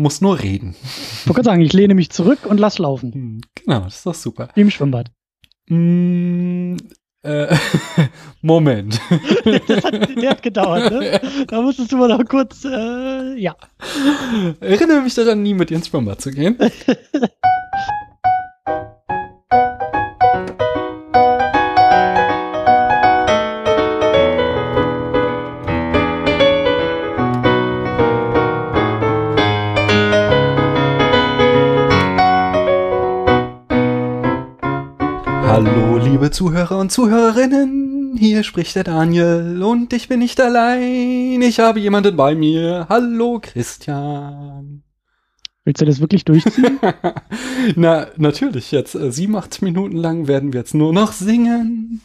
muss nur reden. Ich wollte sagen, ich lehne mich zurück und lass laufen. Hm, genau, das ist doch super. Wie im Schwimmbad. Mm, äh, Moment. das hat, der hat gedauert, ne? Da musstest du mal noch kurz, äh, ja. Erinnere mich daran, nie mit dir ins Schwimmbad zu gehen. liebe Zuhörer und Zuhörerinnen. Hier spricht der Daniel und ich bin nicht allein. Ich habe jemanden bei mir. Hallo, Christian. Willst du das wirklich durchziehen? Na, natürlich. Jetzt äh, 87 Minuten lang werden wir jetzt nur noch singen.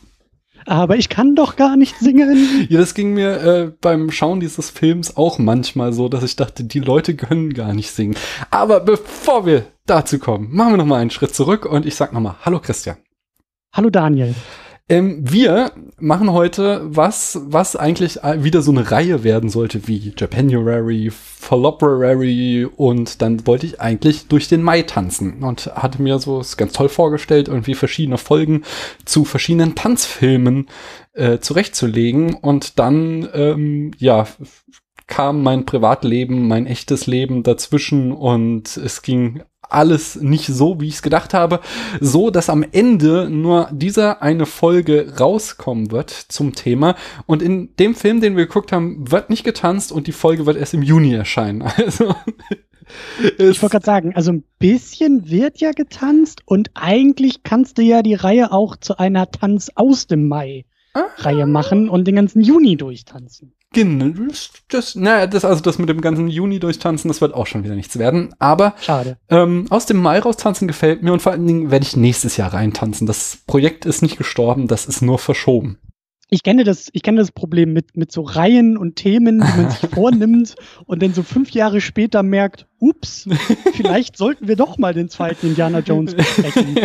Aber ich kann doch gar nicht singen. Ja, das ging mir äh, beim Schauen dieses Films auch manchmal so, dass ich dachte, die Leute können gar nicht singen. Aber bevor wir dazu kommen, machen wir noch mal einen Schritt zurück und ich sag noch mal, hallo Christian. Hallo Daniel. Ähm, wir machen heute was, was eigentlich wieder so eine Reihe werden sollte wie Japanuary, Falloperary und dann wollte ich eigentlich durch den Mai tanzen und hatte mir so es ganz toll vorgestellt, irgendwie verschiedene Folgen zu verschiedenen Tanzfilmen äh, zurechtzulegen und dann, ähm, ja, kam mein Privatleben, mein echtes Leben dazwischen und es ging alles nicht so, wie ich es gedacht habe, so dass am Ende nur dieser eine Folge rauskommen wird zum Thema und in dem Film, den wir geguckt haben, wird nicht getanzt und die Folge wird erst im Juni erscheinen. Also ich wollte gerade sagen, also ein bisschen wird ja getanzt und eigentlich kannst du ja die Reihe auch zu einer Tanz aus dem Mai Reihe machen und den ganzen Juni durchtanzen. Das, das, naja, das, also das mit dem ganzen Juni durchtanzen, das wird auch schon wieder nichts werden. Aber Schade. Ähm, aus dem Mai raustanzen gefällt mir und vor allen Dingen werde ich nächstes Jahr reintanzen. Das Projekt ist nicht gestorben, das ist nur verschoben ich kenne das, ich kenne das Problem mit, mit so Reihen und Themen, die man sich vornimmt und dann so fünf Jahre später merkt, ups, vielleicht sollten wir doch mal den zweiten Indiana Jones besprechen.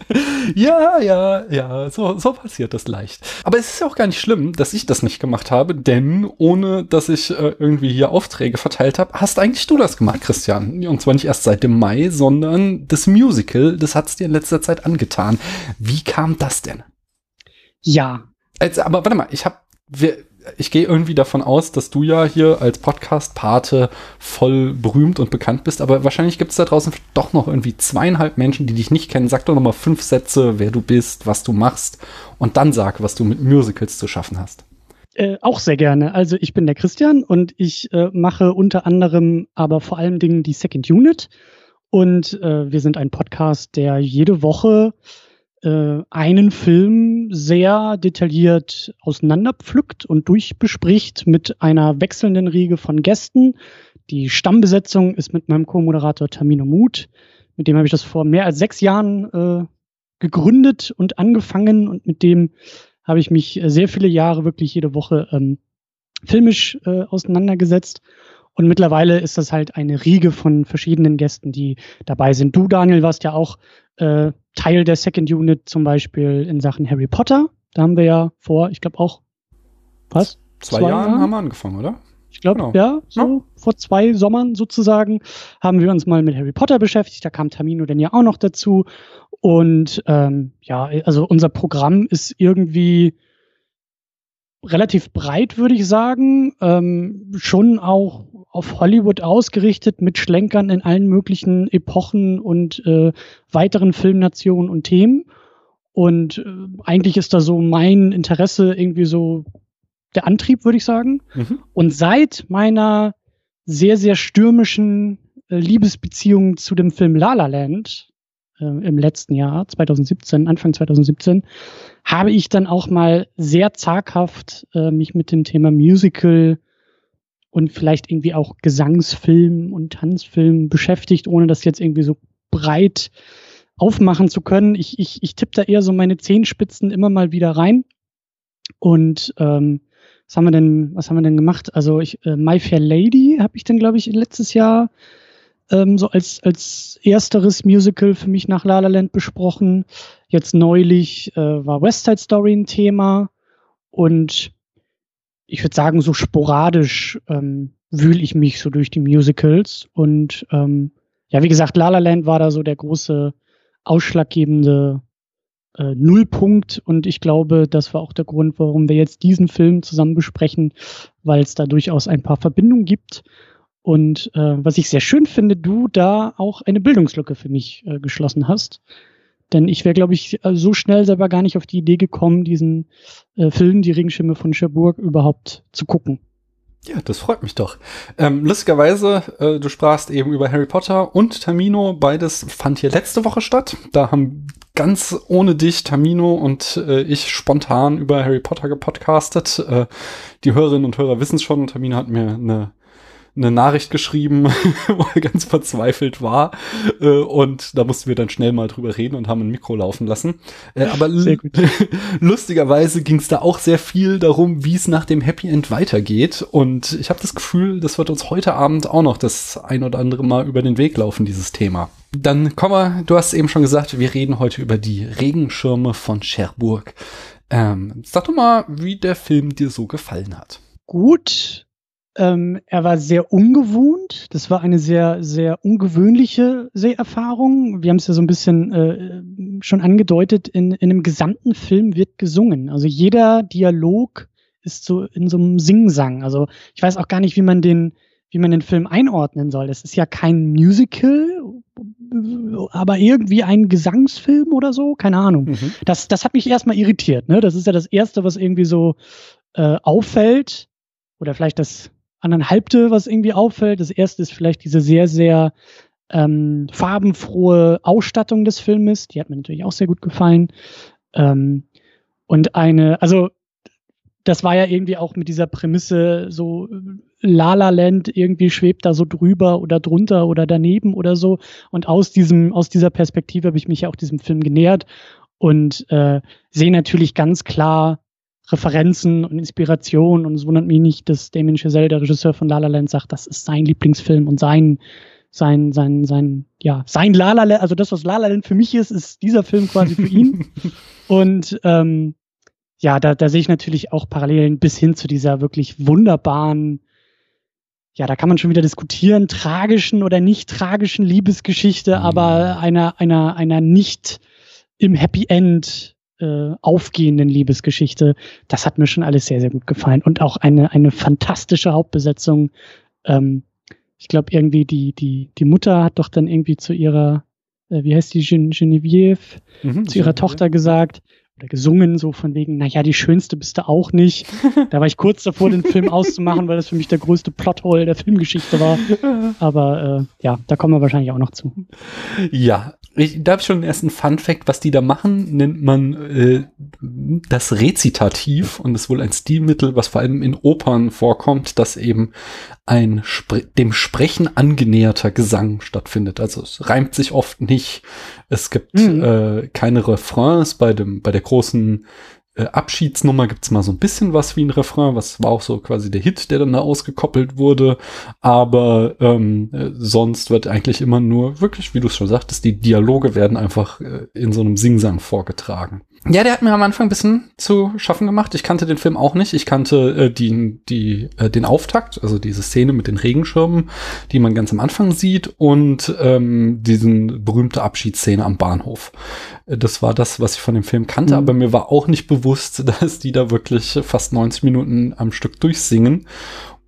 ja, ja, ja, so, so passiert das leicht. Aber es ist ja auch gar nicht schlimm, dass ich das nicht gemacht habe, denn ohne, dass ich äh, irgendwie hier Aufträge verteilt habe, hast eigentlich du das gemacht, Christian. Und zwar nicht erst seit dem Mai, sondern das Musical, das hat's dir in letzter Zeit angetan. Wie kam das denn? Ja, also, aber warte mal, ich habe, ich gehe irgendwie davon aus, dass du ja hier als Podcast-Pate voll berühmt und bekannt bist, aber wahrscheinlich gibt es da draußen doch noch irgendwie zweieinhalb Menschen, die dich nicht kennen. Sag doch noch mal fünf Sätze, wer du bist, was du machst und dann sag, was du mit Musicals zu schaffen hast. Äh, auch sehr gerne. Also ich bin der Christian und ich äh, mache unter anderem, aber vor allen Dingen die Second Unit. Und äh, wir sind ein Podcast, der jede Woche äh, einen Film sehr detailliert auseinanderpflückt und durchbespricht mit einer wechselnden Riege von Gästen. Die Stammbesetzung ist mit meinem Co-Moderator Tamino Mut. Mit dem habe ich das vor mehr als sechs Jahren äh, gegründet und angefangen und mit dem habe ich mich sehr viele Jahre wirklich jede Woche ähm, filmisch äh, auseinandergesetzt. Und mittlerweile ist das halt eine Riege von verschiedenen Gästen, die dabei sind. Du, Daniel, warst ja auch äh, Teil der Second Unit zum Beispiel in Sachen Harry Potter. Da haben wir ja vor, ich glaube auch, was? Zwei, zwei Jahren, Jahren haben wir angefangen, oder? Ich glaube, genau. ja, so ja. vor zwei Sommern sozusagen haben wir uns mal mit Harry Potter beschäftigt. Da kam Tamino dann ja auch noch dazu. Und ähm, ja, also unser Programm ist irgendwie relativ breit, würde ich sagen. Ähm, schon auch auf Hollywood ausgerichtet mit Schlenkern in allen möglichen Epochen und äh, weiteren Filmnationen und Themen. Und äh, eigentlich ist da so mein Interesse irgendwie so der Antrieb, würde ich sagen. Mhm. Und seit meiner sehr, sehr stürmischen äh, Liebesbeziehung zu dem Film La La Land äh, im letzten Jahr, 2017, Anfang 2017, habe ich dann auch mal sehr zaghaft äh, mich mit dem Thema Musical und vielleicht irgendwie auch Gesangsfilm und Tanzfilm beschäftigt, ohne das jetzt irgendwie so breit aufmachen zu können. Ich, ich, ich tippe da eher so meine Zehenspitzen immer mal wieder rein. Und ähm, was haben wir denn, was haben wir denn gemacht? Also ich, äh, My Fair Lady habe ich dann, glaube ich, letztes Jahr ähm, so als, als ersteres Musical für mich nach La La Land besprochen. Jetzt neulich äh, war West Side Story ein Thema und ich würde sagen, so sporadisch ähm, wühle ich mich so durch die Musicals. Und ähm, ja, wie gesagt, La La Land war da so der große ausschlaggebende äh, Nullpunkt. Und ich glaube, das war auch der Grund, warum wir jetzt diesen Film zusammen besprechen, weil es da durchaus ein paar Verbindungen gibt. Und äh, was ich sehr schön finde, du da auch eine Bildungslücke für mich äh, geschlossen hast. Denn ich wäre, glaube ich, äh, so schnell selber gar nicht auf die Idee gekommen, diesen äh, Film, Die Regenschirme von Cherbourg, überhaupt zu gucken. Ja, das freut mich doch. Ähm, lustigerweise, äh, du sprachst eben über Harry Potter und Tamino. Beides fand hier letzte Woche statt. Da haben ganz ohne dich Tamino und äh, ich spontan über Harry Potter gepodcastet. Äh, die Hörerinnen und Hörer wissen es schon. Tamino hat mir eine eine Nachricht geschrieben, wo er ganz verzweifelt war. Äh, und da mussten wir dann schnell mal drüber reden und haben ein Mikro laufen lassen. Äh, aber lustigerweise ging es da auch sehr viel darum, wie es nach dem Happy End weitergeht. Und ich habe das Gefühl, das wird uns heute Abend auch noch das ein oder andere Mal über den Weg laufen, dieses Thema. Dann kommen wir, du hast eben schon gesagt, wir reden heute über die Regenschirme von Cherbourg. Ähm, sag doch mal, wie der Film dir so gefallen hat. Gut, ähm, er war sehr ungewohnt. Das war eine sehr, sehr ungewöhnliche Seherfahrung. Wir haben es ja so ein bisschen äh, schon angedeutet, in, in einem gesamten Film wird gesungen. Also jeder Dialog ist so in so einem Singsang. Also ich weiß auch gar nicht, wie man den, wie man den Film einordnen soll. Es ist ja kein Musical, aber irgendwie ein Gesangsfilm oder so, keine Ahnung. Mhm. Das, das hat mich erstmal irritiert. Ne? Das ist ja das Erste, was irgendwie so äh, auffällt. Oder vielleicht das anderthalbte, was irgendwie auffällt. Das erste ist vielleicht diese sehr, sehr ähm, farbenfrohe Ausstattung des Filmes. Die hat mir natürlich auch sehr gut gefallen. Ähm, und eine, also das war ja irgendwie auch mit dieser Prämisse so La La Land irgendwie schwebt da so drüber oder drunter oder daneben oder so. Und aus diesem, aus dieser Perspektive habe ich mich ja auch diesem Film genähert und äh, sehe natürlich ganz klar Referenzen und Inspiration und es wundert mich nicht, dass Damien Chazelle, der Regisseur von La La Land, sagt, das ist sein Lieblingsfilm und sein sein sein sein ja sein La La Land, also das was La La Land für mich ist, ist dieser Film quasi für ihn und ähm, ja, da, da sehe ich natürlich auch Parallelen bis hin zu dieser wirklich wunderbaren ja, da kann man schon wieder diskutieren, tragischen oder nicht tragischen Liebesgeschichte, mhm. aber einer, einer, einer nicht im Happy End äh, aufgehenden Liebesgeschichte. Das hat mir schon alles sehr, sehr gut gefallen. Und auch eine, eine fantastische Hauptbesetzung. Ähm, ich glaube, irgendwie die, die, die Mutter hat doch dann irgendwie zu ihrer, äh, wie heißt die, Gen Genevieve, mhm, zu ihrer. Tochter gesagt, oder gesungen, so von wegen, naja, die schönste bist du auch nicht. da war ich kurz davor, den Film auszumachen, weil das für mich der größte Plothole der Filmgeschichte war. Aber äh, ja, da kommen wir wahrscheinlich auch noch zu. Ja, ich, da habe ich schon den ersten Fun Fact, was die da machen, nennt man äh, das Rezitativ und ist wohl ein Stilmittel, was vor allem in Opern vorkommt, dass eben ein Spre dem Sprechen angenäherter Gesang stattfindet. Also es reimt sich oft nicht. Es gibt mhm. äh, keine Refrains bei dem bei der großen äh, Abschiedsnummer gibt's mal so ein bisschen was wie ein Refrain, was war auch so quasi der Hit, der dann da ausgekoppelt wurde. Aber ähm, äh, sonst wird eigentlich immer nur, wirklich, wie du es schon sagtest, die Dialoge werden einfach äh, in so einem Singsang vorgetragen. Ja, der hat mir am Anfang ein bisschen zu schaffen gemacht. Ich kannte den Film auch nicht. Ich kannte äh, die, die, äh, den Auftakt, also diese Szene mit den Regenschirmen, die man ganz am Anfang sieht, und ähm, diesen berühmte Abschiedsszene am Bahnhof. Äh, das war das, was ich von dem Film kannte, mhm. aber mir war auch nicht bewusst, dass die da wirklich fast 90 Minuten am Stück durchsingen.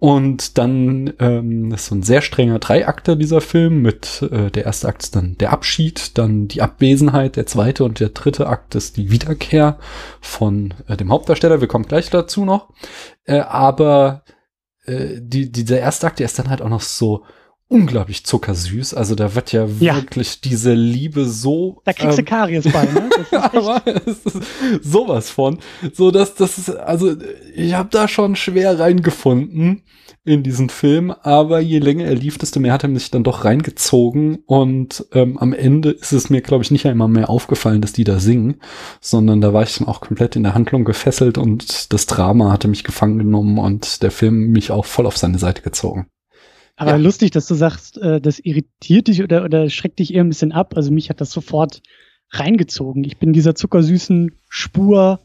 Und dann ähm, ist so ein sehr strenger Dreiakter dieser Film mit äh, der erste Akt ist dann der Abschied, dann die Abwesenheit, der zweite und der dritte Akt ist die Wiederkehr von äh, dem Hauptdarsteller. Wir kommen gleich dazu noch. Äh, aber äh, die, dieser erste Akt, der ist dann halt auch noch so unglaublich zuckersüß. Also da wird ja, ja. wirklich diese Liebe so. Da kriegst ähm, du Karies bei, ne? aber es ist sowas von. So dass das ist, also ich habe da schon schwer reingefunden in diesen Film, aber je länger er lief, desto mehr hat er mich dann doch reingezogen und ähm, am Ende ist es mir, glaube ich, nicht einmal mehr aufgefallen, dass die da singen, sondern da war ich dann auch komplett in der Handlung gefesselt und das Drama hatte mich gefangen genommen und der Film mich auch voll auf seine Seite gezogen. Aber ja. lustig, dass du sagst, äh, das irritiert dich oder, oder schreckt dich eher ein bisschen ab. Also mich hat das sofort reingezogen. Ich bin dieser zuckersüßen Spur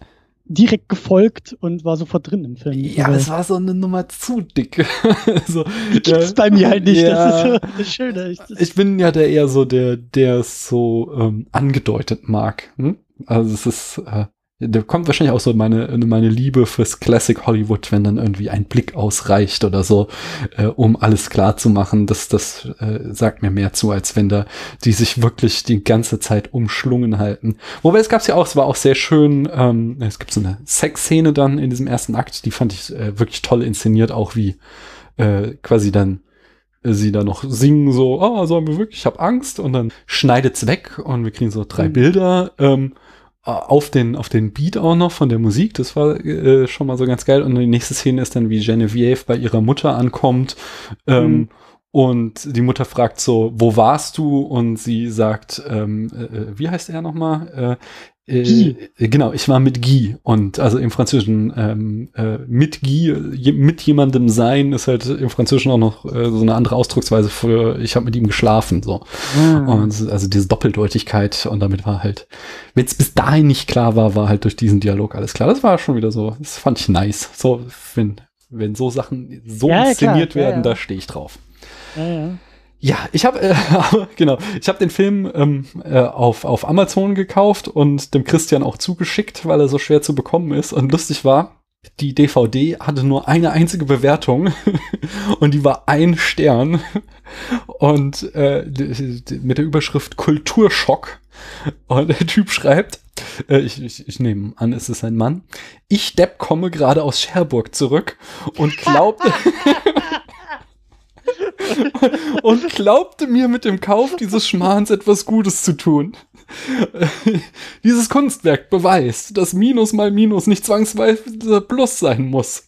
direkt gefolgt und war sofort drin im Film. Ja, aber es war so eine Nummer zu dick. so, gibt's ja, bei mir halt nicht. Ja, das ist so das Schöne. Ich, das ich bin ja der eher so der, der es so ähm, angedeutet mag. Hm? Also es ist, äh, da kommt wahrscheinlich auch so meine, meine Liebe fürs Classic Hollywood, wenn dann irgendwie ein Blick ausreicht oder so, äh, um alles klar zu machen. Das, das äh, sagt mir mehr zu, als wenn da die sich wirklich die ganze Zeit umschlungen halten. Wobei es gab's ja auch, es war auch sehr schön, ähm, es gibt so eine Sexszene dann in diesem ersten Akt, die fand ich äh, wirklich toll inszeniert, auch wie äh, quasi dann sie da noch singen so, ah, oh, sollen wir wirklich, ich hab Angst und dann schneidet's weg und wir kriegen so drei mhm. Bilder. Ähm, auf den, auf den Beat auch noch von der Musik. Das war äh, schon mal so ganz geil. Und die nächste Szene ist dann, wie Genevieve bei ihrer Mutter ankommt. Ähm, mhm. Und die Mutter fragt so, wo warst du? Und sie sagt, ähm, äh, äh wie heißt er nochmal? Äh, äh, genau, ich war mit Guy und also im Französischen ähm, äh, mit Guy, je, mit jemandem sein ist halt im Französischen auch noch äh, so eine andere Ausdrucksweise für ich habe mit ihm geschlafen so mhm. und also diese Doppeldeutigkeit und damit war halt wenn es bis dahin nicht klar war war halt durch diesen Dialog alles klar das war schon wieder so das fand ich nice so wenn wenn so Sachen so ja, inszeniert klar, werden ja, ja. da stehe ich drauf ja, ja. Ja, ich habe äh, genau, ich habe den Film ähm, äh, auf auf Amazon gekauft und dem Christian auch zugeschickt, weil er so schwer zu bekommen ist. Und lustig war, die DVD hatte nur eine einzige Bewertung und die war ein Stern und äh, mit der Überschrift Kulturschock. Und der Typ schreibt, äh, ich, ich, ich nehme an, es ist ein Mann. Ich Depp komme gerade aus Cherburg zurück und glaubte und glaubte mir mit dem Kauf dieses Schmahns etwas Gutes zu tun. Dieses Kunstwerk beweist, dass Minus mal Minus nicht zwangsweise Plus sein muss.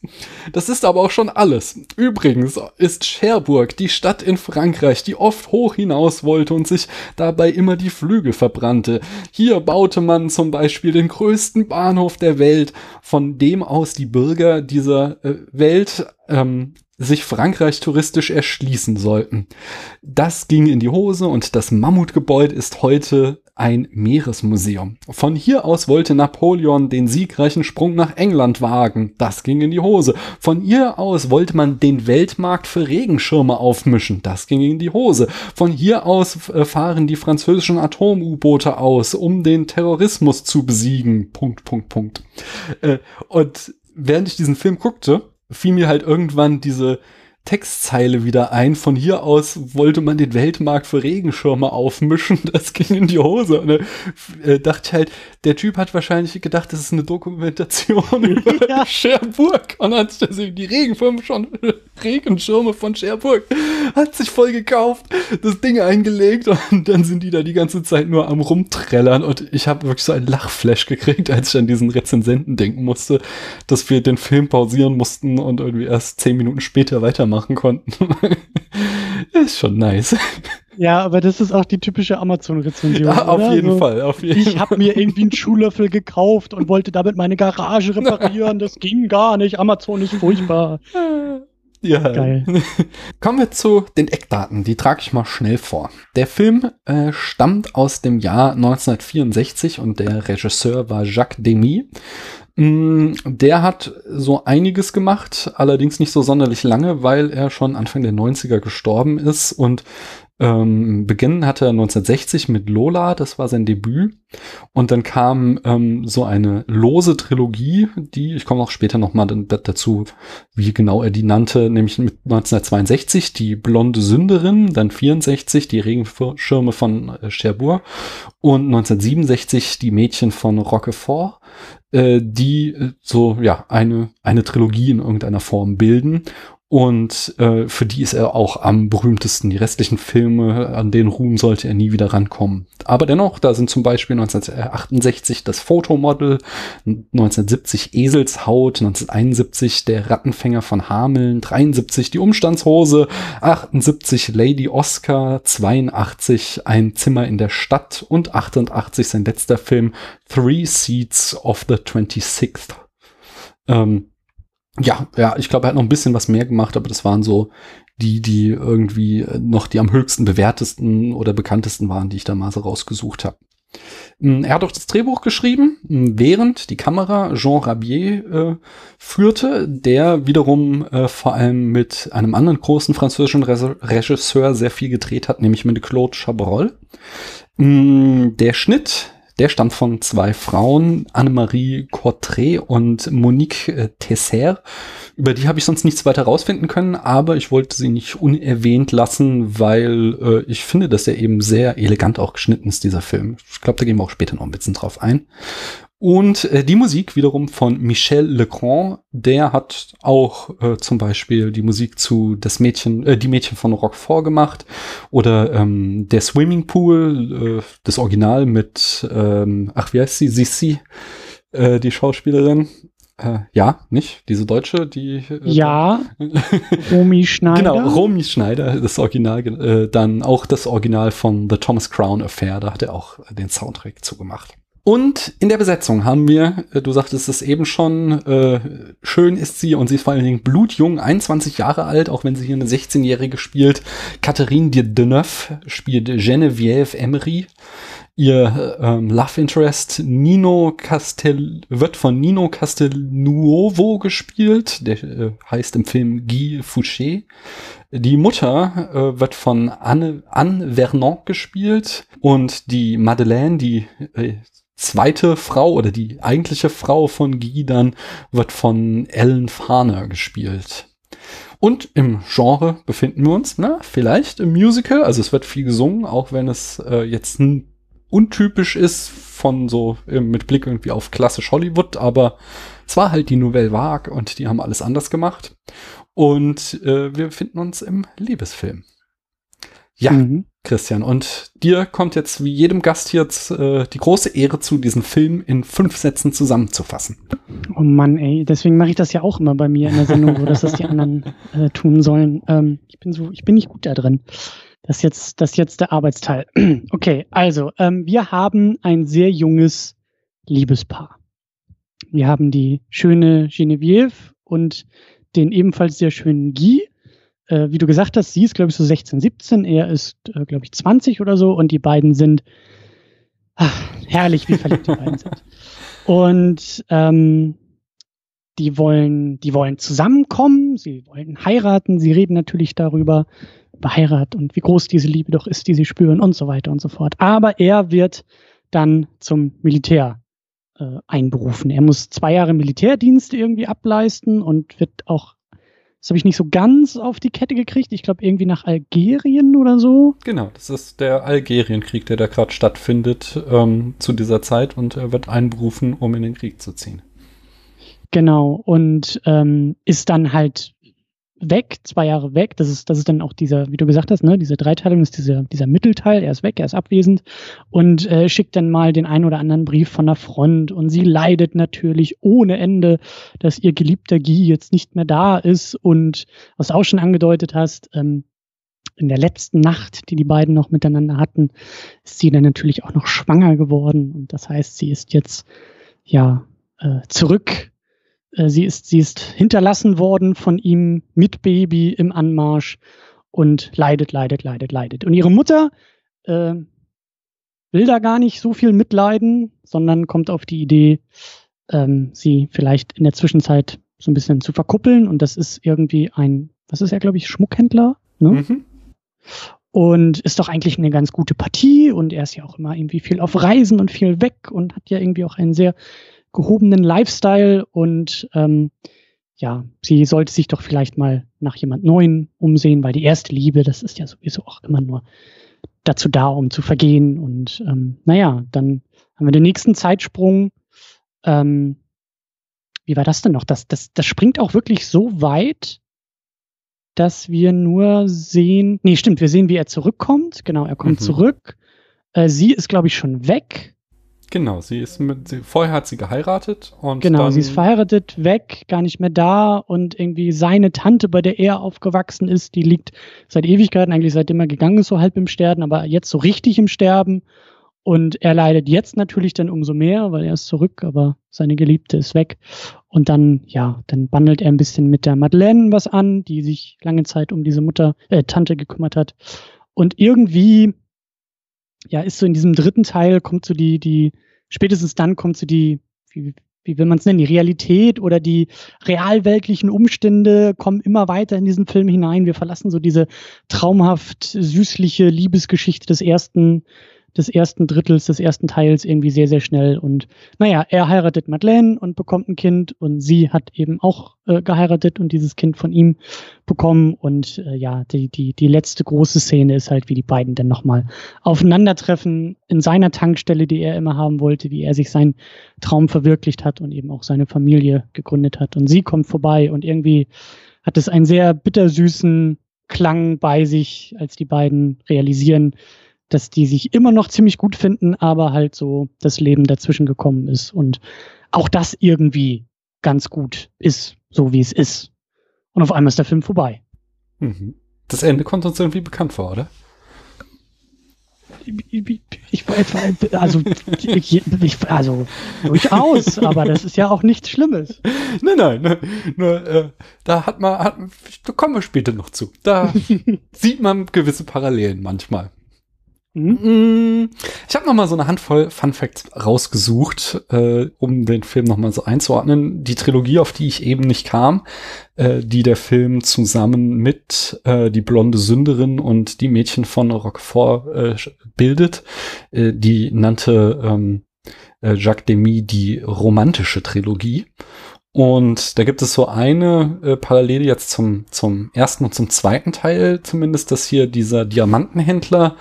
Das ist aber auch schon alles. Übrigens ist Cherbourg die Stadt in Frankreich, die oft hoch hinaus wollte und sich dabei immer die Flügel verbrannte. Hier baute man zum Beispiel den größten Bahnhof der Welt, von dem aus die Bürger dieser äh, Welt ähm, sich Frankreich touristisch erschließen sollten. Das ging in die Hose und das Mammutgebäude ist heute ein Meeresmuseum. Von hier aus wollte Napoleon den siegreichen Sprung nach England wagen. Das ging in die Hose. Von hier aus wollte man den Weltmarkt für Regenschirme aufmischen. Das ging in die Hose. Von hier aus äh, fahren die französischen Atom-U-Boote aus, um den Terrorismus zu besiegen. Punkt, Punkt, Punkt. Äh, und während ich diesen Film guckte, fiel mir halt irgendwann diese Textzeile wieder ein. Von hier aus wollte man den Weltmarkt für Regenschirme aufmischen. Das ging in die Hose. Und äh, dachte ich halt, der Typ hat wahrscheinlich gedacht, das ist eine Dokumentation über ja. Cherbourg. Und hat sich die Regenschirme schon, Regenschirme von Cherbourg, hat sich voll gekauft, das Ding eingelegt und dann sind die da die ganze Zeit nur am rumträllern. Und ich habe wirklich so ein Lachflash gekriegt, als ich an diesen Rezensenten denken musste, dass wir den Film pausieren mussten und irgendwie erst zehn Minuten später weitermachen machen konnten. ist schon nice. Ja, aber das ist auch die typische Amazon-Rezension. Ja, auf oder? jeden also, Fall. Auf jeden ich habe mir irgendwie einen Schuhlöffel gekauft und wollte damit meine Garage reparieren. Das ging gar nicht. Amazon ist furchtbar. Ja. Geil. Kommen wir zu den Eckdaten. Die trage ich mal schnell vor. Der Film äh, stammt aus dem Jahr 1964 und der Regisseur war Jacques Demy. Mm, der hat so einiges gemacht, allerdings nicht so sonderlich lange, weil er schon Anfang der 90er gestorben ist und ähm, beginnen hatte er 1960 mit Lola, das war sein Debüt. Und dann kam ähm, so eine lose Trilogie, die, ich komme auch später nochmal dazu, wie genau er die nannte, nämlich mit 1962 die Blonde Sünderin, dann 64 die Regenschirme von äh, Cherbourg und 1967 die Mädchen von Roquefort äh, die äh, so ja eine eine Trilogie in irgendeiner Form bilden und äh, für die ist er auch am berühmtesten. Die restlichen Filme, an denen Ruhm sollte er nie wieder rankommen. Aber dennoch, da sind zum Beispiel 1968 das Fotomodel, 1970 Eselshaut, 1971 der Rattenfänger von Hameln, 73 die Umstandshose, 78 Lady Oscar, 82 ein Zimmer in der Stadt und 88 sein letzter Film Three Seats of the 26th. Ähm, ja, ja, ich glaube, er hat noch ein bisschen was mehr gemacht, aber das waren so die, die irgendwie noch die am höchsten bewertesten oder bekanntesten waren, die ich da mal so rausgesucht habe. Mm, er hat auch das Drehbuch geschrieben, mm, während die Kamera Jean Rabier äh, führte, der wiederum äh, vor allem mit einem anderen großen französischen Re Regisseur sehr viel gedreht hat, nämlich mit Claude Chabrol. Mm, der Schnitt der stammt von zwei Frauen, Annemarie Cottret und Monique äh, Tesser. Über die habe ich sonst nichts weiter rausfinden können, aber ich wollte sie nicht unerwähnt lassen, weil äh, ich finde, dass er eben sehr elegant auch geschnitten ist, dieser Film. Ich glaube, da gehen wir auch später noch ein bisschen drauf ein. Und äh, die Musik wiederum von Michel Legrand, der hat auch äh, zum Beispiel die Musik zu das Mädchen, äh, die Mädchen von Rock gemacht oder ähm, der Swimmingpool, äh, das Original mit, ähm, ach wie heißt sie, Sissi, äh, die Schauspielerin. Äh, ja, nicht? Diese Deutsche, die. Äh, ja. Romy Schneider. Genau, Romy Schneider, das Original. Äh, dann auch das Original von The Thomas Crown Affair, da hat er auch den Soundtrack zugemacht. Und in der Besetzung haben wir, äh, du sagtest es eben schon, äh, schön ist sie und sie ist vor allen Dingen blutjung, 21 Jahre alt, auch wenn sie hier eine 16-Jährige spielt. Catherine de Deneuve spielt Geneviève Emery. Ihr ähm, Love Interest Nino Castel wird von Nino Castelnuovo gespielt. Der äh, heißt im Film Guy Fouché. Die Mutter äh, wird von Anne, Anne Vernon gespielt und die Madeleine, die äh, zweite Frau oder die eigentliche Frau von Guy dann wird von Ellen Farner gespielt. Und im Genre befinden wir uns, na, vielleicht im Musical. Also es wird viel gesungen, auch wenn es äh, jetzt untypisch ist von so äh, mit Blick irgendwie auf klassisch Hollywood, aber es war halt die Nouvelle Vague und die haben alles anders gemacht. Und äh, wir befinden uns im Liebesfilm. Ja, mhm. Christian. Und dir kommt jetzt wie jedem Gast hier äh, die große Ehre zu, diesen Film in fünf Sätzen zusammenzufassen. Oh Mann, ey, deswegen mache ich das ja auch immer bei mir in der Sendung, wo das, das die anderen äh, tun sollen. Ähm, ich bin so, ich bin nicht gut da drin. Das jetzt, das jetzt der Arbeitsteil. okay, also ähm, wir haben ein sehr junges Liebespaar. Wir haben die schöne Genevieve und den ebenfalls sehr schönen Guy äh, wie du gesagt hast, sie ist, glaube ich, so 16, 17, er ist, äh, glaube ich, 20 oder so und die beiden sind ach, herrlich, wie verliebt die beiden sind. Und ähm, die wollen, die wollen zusammenkommen, sie wollen heiraten, sie reden natürlich darüber, über Heirat und wie groß diese Liebe doch ist, die sie spüren und so weiter und so fort. Aber er wird dann zum Militär äh, einberufen. Er muss zwei Jahre Militärdienst irgendwie ableisten und wird auch das habe ich nicht so ganz auf die Kette gekriegt. Ich glaube, irgendwie nach Algerien oder so. Genau, das ist der Algerienkrieg, der da gerade stattfindet ähm, zu dieser Zeit und er wird einberufen, um in den Krieg zu ziehen. Genau, und ähm, ist dann halt weg, zwei Jahre weg. Das ist, das ist dann auch dieser, wie du gesagt hast, ne, diese Dreiteilung ist dieser, dieser Mittelteil. Er ist weg, er ist abwesend und äh, schickt dann mal den einen oder anderen Brief von der Front und sie leidet natürlich ohne Ende, dass ihr geliebter Guy jetzt nicht mehr da ist und was du auch schon angedeutet hast, ähm, in der letzten Nacht, die die beiden noch miteinander hatten, ist sie dann natürlich auch noch schwanger geworden und das heißt, sie ist jetzt ja äh, zurück sie, ist, sie ist hinterlassen worden von ihm mit Baby im Anmarsch und leidet, leidet, leidet, leidet. Und ihre Mutter äh, will da gar nicht so viel mitleiden, sondern kommt auf die Idee, ähm, sie vielleicht in der Zwischenzeit so ein bisschen zu verkuppeln. Und das ist irgendwie ein, was ist er, glaube ich, Schmuckhändler. Ne? Mhm. Und ist doch eigentlich eine ganz gute Partie und er ist ja auch immer irgendwie viel auf Reisen und viel weg und hat ja irgendwie auch einen sehr gehobenen Lifestyle und ähm, ja, sie sollte sich doch vielleicht mal nach jemand Neuen umsehen, weil die erste Liebe, das ist ja sowieso auch immer nur dazu da, um zu vergehen. Und ähm, naja, dann haben wir den nächsten Zeitsprung. Ähm, wie war das denn noch? Das, das, das springt auch wirklich so weit, dass wir nur sehen. Nee, stimmt, wir sehen, wie er zurückkommt. Genau, er kommt mhm. zurück. Äh, sie ist, glaube ich, schon weg. Genau, sie ist mit, sie, vorher hat sie geheiratet und genau, sie ist verheiratet, weg, gar nicht mehr da und irgendwie seine Tante, bei der er aufgewachsen ist, die liegt seit Ewigkeiten, eigentlich seitdem er gegangen ist, so halb im Sterben, aber jetzt so richtig im Sterben. Und er leidet jetzt natürlich dann umso mehr, weil er ist zurück, aber seine Geliebte ist weg. Und dann, ja, dann bandelt er ein bisschen mit der Madeleine was an, die sich lange Zeit um diese Mutter, äh, Tante gekümmert hat. Und irgendwie ja, ist so in diesem dritten Teil, kommt so die, die, spätestens dann kommt so die, wie, wie will man es nennen, die Realität oder die realweltlichen Umstände kommen immer weiter in diesen Film hinein. Wir verlassen so diese traumhaft süßliche Liebesgeschichte des ersten des ersten Drittels, des ersten Teils irgendwie sehr, sehr schnell. Und naja, er heiratet Madeleine und bekommt ein Kind und sie hat eben auch äh, geheiratet und dieses Kind von ihm bekommen. Und äh, ja, die, die, die letzte große Szene ist halt, wie die beiden dann nochmal aufeinandertreffen in seiner Tankstelle, die er immer haben wollte, wie er sich seinen Traum verwirklicht hat und eben auch seine Familie gegründet hat. Und sie kommt vorbei und irgendwie hat es einen sehr bittersüßen Klang bei sich, als die beiden realisieren, dass die sich immer noch ziemlich gut finden, aber halt so das Leben dazwischen gekommen ist und auch das irgendwie ganz gut ist, so wie es ist. Und auf einmal ist der Film vorbei. Mhm. Das Ende kommt uns irgendwie bekannt vor, oder? Ich, ich, also, ich, also durchaus, aber das ist ja auch nichts Schlimmes. Nein, nein, nein nur äh, da hat man, hat, da kommen wir später noch zu. Da sieht man gewisse Parallelen manchmal. Mhm. Ich habe noch mal so eine Handvoll Fun Facts rausgesucht, äh, um den Film noch mal so einzuordnen. Die Trilogie, auf die ich eben nicht kam, äh, die der Film zusammen mit äh, die blonde Sünderin und die Mädchen von Roquefort äh, bildet, äh, die nannte ähm, äh, Jacques Demy die romantische Trilogie. Und da gibt es so eine äh, Parallele jetzt zum, zum ersten und zum zweiten Teil zumindest, dass hier dieser Diamantenhändler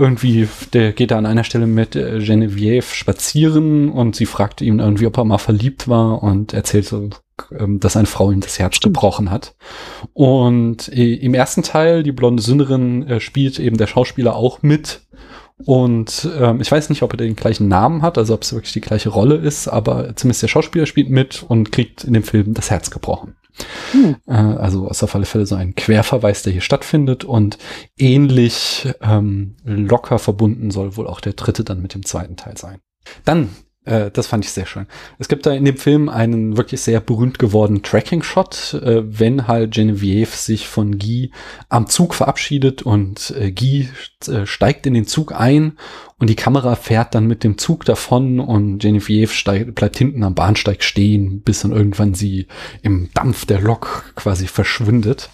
irgendwie, der geht da an einer Stelle mit äh, Genevieve spazieren und sie fragt ihn irgendwie, ob er mal verliebt war und erzählt so, ähm, dass eine Frau ihm das Herz Stimmt. gebrochen hat. Und äh, im ersten Teil, die blonde Sünderin, äh, spielt eben der Schauspieler auch mit. Und ähm, ich weiß nicht, ob er den gleichen Namen hat, also ob es wirklich die gleiche Rolle ist, aber zumindest der Schauspieler spielt mit und kriegt in dem Film das Herz gebrochen. Hm. Äh, also ist auf alle Fälle so ein Querverweis, der hier stattfindet und ähnlich ähm, locker verbunden soll wohl auch der dritte dann mit dem zweiten Teil sein. Dann äh, das fand ich sehr schön. Es gibt da in dem Film einen wirklich sehr berühmt gewordenen Tracking-Shot, äh, wenn halt Genevieve sich von Guy am Zug verabschiedet und äh, Guy äh, steigt in den Zug ein und die Kamera fährt dann mit dem Zug davon und Genevieve steigt, bleibt hinten am Bahnsteig stehen, bis dann irgendwann sie im Dampf der Lok quasi verschwindet.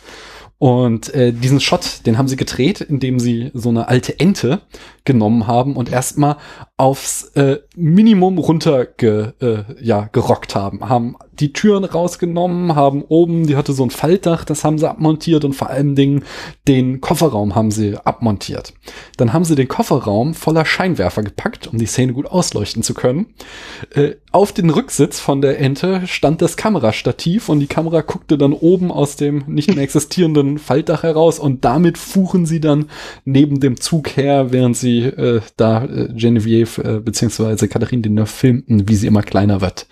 Und äh, diesen Shot, den haben sie gedreht, indem sie so eine alte Ente genommen haben und erstmal aufs äh, Minimum runter ge, äh, ja, gerockt haben. Haben die Türen rausgenommen, haben oben, die hatte so ein Faltdach, das haben sie abmontiert und vor allen Dingen den Kofferraum haben sie abmontiert. Dann haben sie den Kofferraum voller Scheinwerfer gepackt, um die Szene gut ausleuchten zu können. Äh, auf den Rücksitz von der Ente stand das Kamerastativ und die Kamera guckte dann oben aus dem nicht mehr existierenden Faltdach heraus und damit fuhren sie dann neben dem Zug her, während sie äh, da äh, Genevieve äh, beziehungsweise Katharine Deneuve filmten, wie sie immer kleiner wird.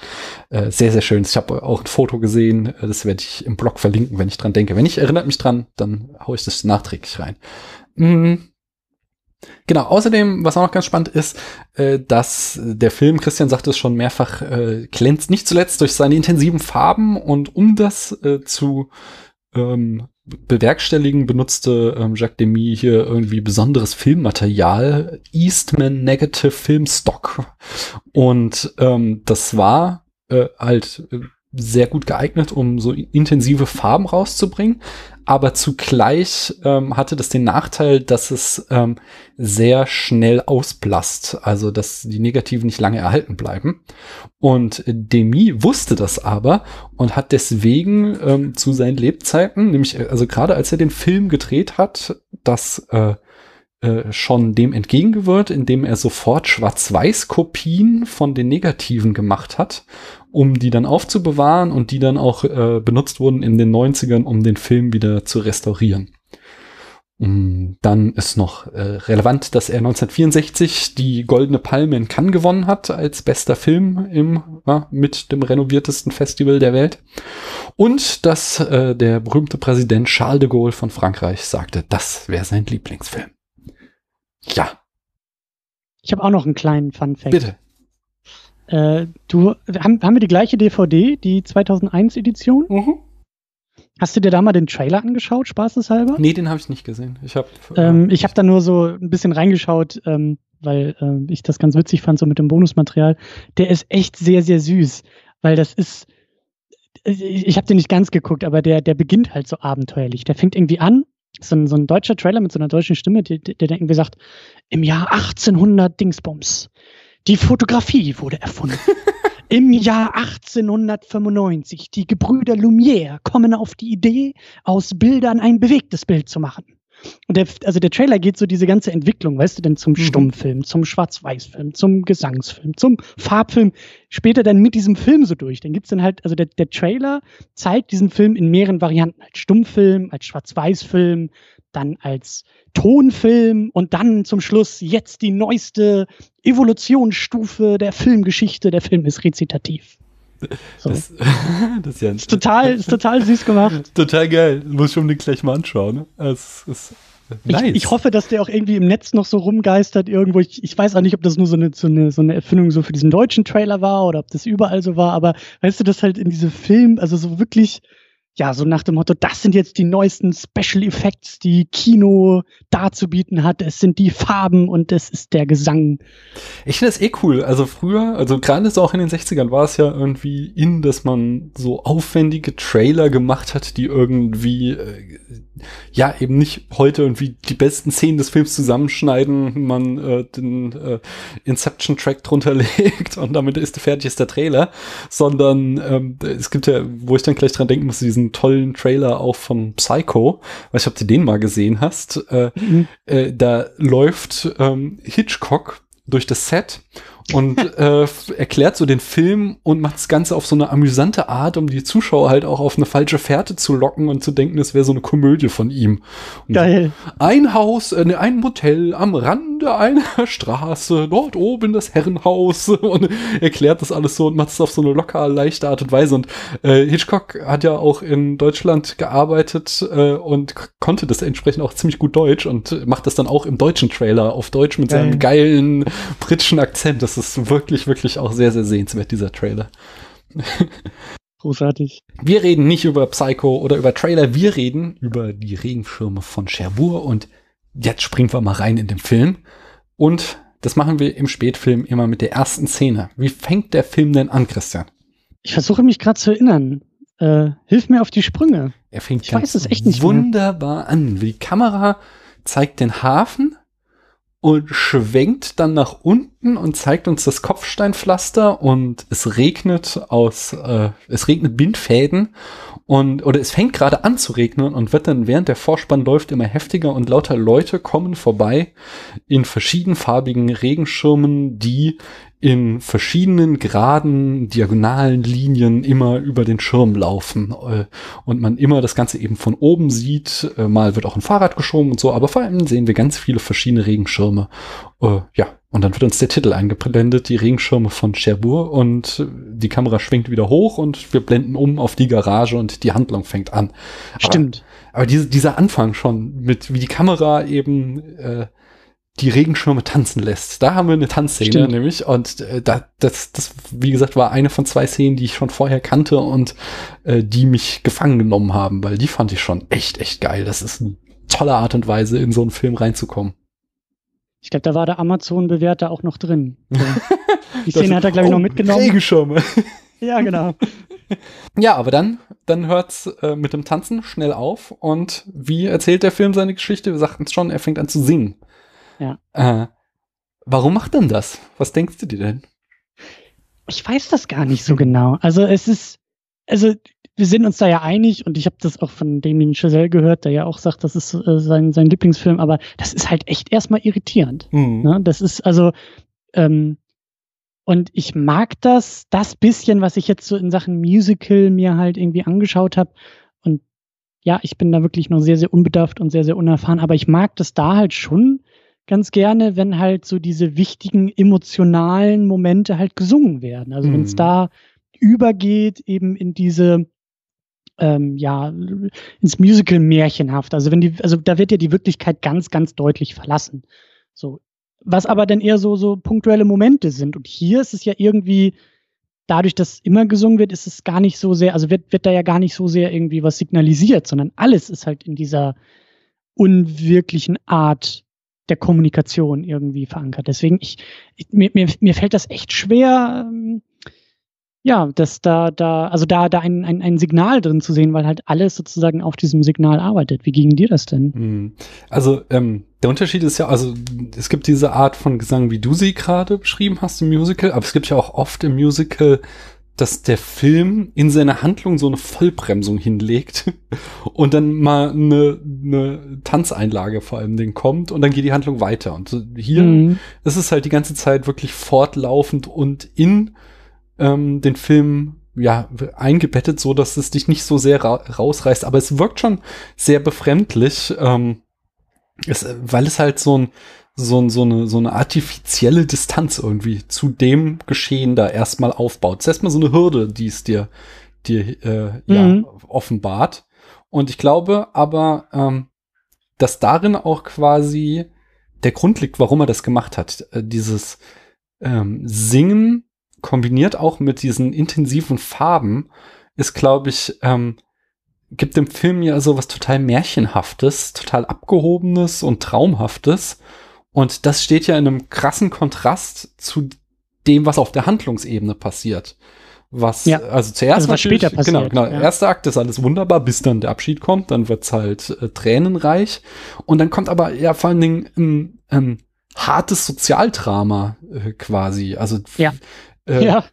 Äh, sehr, sehr schön. Ich habe auch ein Foto gesehen, äh, das werde ich im Blog verlinken, wenn ich dran denke. Wenn ich erinnert mich dran, dann haue ich das nachträglich rein. Mhm. Genau, außerdem, was auch noch ganz spannend ist, äh, dass der Film, Christian sagte es schon mehrfach, äh, glänzt nicht zuletzt durch seine intensiven Farben und um das äh, zu ähm, bewerkstelligen, benutzte ähm, Jacques Demy hier irgendwie besonderes Filmmaterial, Eastman Negative Film Stock. Und ähm, das war äh, halt äh, sehr gut geeignet, um so intensive Farben rauszubringen. Aber zugleich ähm, hatte das den Nachteil, dass es ähm, sehr schnell ausblasst, also dass die Negativen nicht lange erhalten bleiben. Und Demi wusste das aber und hat deswegen ähm, zu seinen Lebzeiten, nämlich also gerade als er den Film gedreht hat, das äh, äh, schon dem entgegengewirkt, indem er sofort Schwarz-Weiß-Kopien von den Negativen gemacht hat, um die dann aufzubewahren und die dann auch äh, benutzt wurden in den 90ern, um den Film wieder zu restaurieren. Um, dann ist noch äh, relevant, dass er 1964 die Goldene Palme in Cannes gewonnen hat als bester Film im ja, mit dem renoviertesten Festival der Welt und dass äh, der berühmte Präsident Charles de Gaulle von Frankreich sagte, das wäre sein Lieblingsfilm. Ja. Ich habe auch noch einen kleinen Fun Fact. Bitte. Äh, du, haben, haben wir die gleiche DVD, die 2001 Edition? Mhm. Hast du dir da mal den Trailer angeschaut, spaßeshalber? Nee, den habe ich nicht gesehen. Ich habe ähm, ich hab da nur so ein bisschen reingeschaut. Ähm, weil äh, ich das ganz witzig fand, so mit dem Bonusmaterial. Der ist echt sehr, sehr süß, weil das ist, ich, ich habe den nicht ganz geguckt, aber der, der beginnt halt so abenteuerlich. Der fängt irgendwie an, so ein, so ein deutscher Trailer mit so einer deutschen Stimme, der, der irgendwie sagt, im Jahr 1800 Dingsbums. Die Fotografie wurde erfunden. Im Jahr 1895, die Gebrüder Lumière kommen auf die Idee, aus Bildern ein bewegtes Bild zu machen. Und der, also der Trailer geht so diese ganze Entwicklung, weißt du, denn zum mhm. Stummfilm, zum Schwarz-Weiß-Film, zum Gesangsfilm, zum Farbfilm, später dann mit diesem Film so durch. Dann gibt's dann halt, also der, der Trailer zeigt diesen Film in mehreren Varianten, als Stummfilm, als Schwarz-Weiß-Film, dann als Tonfilm und dann zum Schluss jetzt die neueste Evolutionsstufe der Filmgeschichte. Der Film ist rezitativ. So. Das, das, ist ja ist total, ist total süß gemacht. Total geil. Muss ich unbedingt gleich mal anschauen. Es ist nice. ich, ich, hoffe, dass der auch irgendwie im Netz noch so rumgeistert irgendwo. Ich, ich weiß auch nicht, ob das nur so eine, so, eine, so eine Erfindung so für diesen deutschen Trailer war oder ob das überall so war. Aber weißt du, das halt in diese Film, also so wirklich ja, so nach dem Motto, das sind jetzt die neuesten Special Effects, die Kino darzubieten hat. Es sind die Farben und es ist der Gesang. Ich finde das eh cool. Also früher, also gerade so auch in den 60ern war es ja irgendwie in, dass man so aufwendige Trailer gemacht hat, die irgendwie, äh, ja, eben nicht heute irgendwie die besten Szenen des Films zusammenschneiden, man äh, den äh, Inception-Track drunter legt und damit ist fertig ist der Trailer, sondern ähm, es gibt ja, wo ich dann gleich dran denken muss, diesen diesen tollen Trailer auch von Psycho, weiß nicht, ob du den mal gesehen hast, äh, mhm. äh, da läuft ähm, Hitchcock durch das Set und äh, erklärt so den Film und macht das Ganze auf so eine amüsante Art, um die Zuschauer halt auch auf eine falsche Fährte zu locken und zu denken, es wäre so eine Komödie von ihm. Und Geil. Ein Haus, äh, ne, ein Motel am Rande einer Straße, dort oben das Herrenhaus und erklärt das alles so und macht es auf so eine locker, leichte Art und Weise. Und äh, Hitchcock hat ja auch in Deutschland gearbeitet äh, und konnte das entsprechend auch ziemlich gut Deutsch und macht das dann auch im deutschen Trailer auf Deutsch mit Geil. seinem geilen britischen Akzent. Das ist wirklich, wirklich auch sehr, sehr sehenswert, dieser Trailer. Großartig. Wir reden nicht über Psycho oder über Trailer, wir reden über die Regenschirme von Cherbourg und jetzt springen wir mal rein in den Film. Und das machen wir im Spätfilm immer mit der ersten Szene. Wie fängt der Film denn an, Christian? Ich versuche mich gerade zu erinnern. Äh, hilf mir auf die Sprünge. Er fängt ich ganz wunderbar mehr. an. Die Kamera zeigt den Hafen und schwenkt dann nach unten und zeigt uns das Kopfsteinpflaster und es regnet aus, äh, es regnet Bindfäden und oder es fängt gerade an zu regnen und wird dann während der Vorspann läuft immer heftiger und lauter Leute kommen vorbei in verschiedenfarbigen Regenschirmen, die in verschiedenen geraden, diagonalen Linien immer über den Schirm laufen äh, und man immer das Ganze eben von oben sieht. Äh, mal wird auch ein Fahrrad geschoben und so, aber vor allem sehen wir ganz viele verschiedene Regenschirme. Äh, ja, und dann wird uns der Titel eingeblendet, die Regenschirme von Cherbourg und die Kamera schwenkt wieder hoch und wir blenden um auf die Garage und die Handlung fängt an. Stimmt. Aber, aber diese, dieser Anfang schon mit, wie die Kamera eben äh, die Regenschirme tanzen lässt. Da haben wir eine Tanzszene Stimmt. nämlich und äh, da, das, das, wie gesagt, war eine von zwei Szenen, die ich schon vorher kannte und äh, die mich gefangen genommen haben, weil die fand ich schon echt, echt geil. Das ist eine tolle Art und Weise, in so einen Film reinzukommen. Ich glaube, da war der Amazon-Bewerter auch noch drin. Die Szene hat er, glaube ich, noch mitgenommen. Regenschirme. ja, genau. Ja, aber dann, dann hört's äh, mit dem Tanzen schnell auf und wie erzählt der Film seine Geschichte? Wir sagten es schon, er fängt an zu singen. Ja. Äh, warum macht denn das? Was denkst du dir denn? Ich weiß das gar nicht so genau. Also es ist, also wir sind uns da ja einig und ich habe das auch von Damien Chazelle gehört, der ja auch sagt, das ist äh, sein, sein Lieblingsfilm, aber das ist halt echt erstmal irritierend. Mhm. Ne? Das ist also, ähm, und ich mag das, das bisschen, was ich jetzt so in Sachen Musical mir halt irgendwie angeschaut habe. Und ja, ich bin da wirklich noch sehr, sehr unbedarft und sehr, sehr unerfahren, aber ich mag das da halt schon, ganz gerne, wenn halt so diese wichtigen emotionalen Momente halt gesungen werden. Also mhm. wenn es da übergeht eben in diese ähm, ja ins Musical märchenhaft. Also wenn die, also da wird ja die Wirklichkeit ganz, ganz deutlich verlassen. So was aber dann eher so so punktuelle Momente sind. Und hier ist es ja irgendwie dadurch, dass immer gesungen wird, ist es gar nicht so sehr, also wird, wird da ja gar nicht so sehr irgendwie was signalisiert, sondern alles ist halt in dieser unwirklichen Art der Kommunikation irgendwie verankert. Deswegen, ich, ich mir, mir, mir fällt das echt schwer, ähm, ja, dass da, da, also da, da ein, ein, ein Signal drin zu sehen, weil halt alles sozusagen auf diesem Signal arbeitet. Wie ging dir das denn? Hm. Also, ähm, der Unterschied ist ja, also es gibt diese Art von Gesang, wie du sie gerade beschrieben hast im Musical, aber es gibt ja auch oft im Musical, dass der Film in seiner Handlung so eine Vollbremsung hinlegt und dann mal eine, eine Tanzeinlage vor allem den kommt und dann geht die Handlung weiter. Und hier mhm. ist es halt die ganze Zeit wirklich fortlaufend und in ähm, den Film ja eingebettet, so dass es dich nicht so sehr ra rausreißt, aber es wirkt schon sehr befremdlich, ähm, es, weil es halt so ein so, so, eine, so eine artifizielle Distanz irgendwie zu dem Geschehen da erstmal aufbaut. Es ist erstmal so eine Hürde, die es dir, dir äh, ja, mhm. offenbart. Und ich glaube aber, ähm, dass darin auch quasi der Grund liegt, warum er das gemacht hat. Äh, dieses ähm, Singen kombiniert auch mit diesen intensiven Farben ist, glaube ich, ähm, gibt dem Film ja so was total Märchenhaftes, total Abgehobenes und Traumhaftes. Und das steht ja in einem krassen Kontrast zu dem, was auf der Handlungsebene passiert. Was, ja. also zuerst also was später passiert. Genau, genau. Ja. Erster Akt ist alles wunderbar, bis dann der Abschied kommt, dann wird's halt äh, tränenreich. Und dann kommt aber ja vor allen Dingen ein, ein hartes Sozialdrama äh, quasi. Also ja. Äh, ja.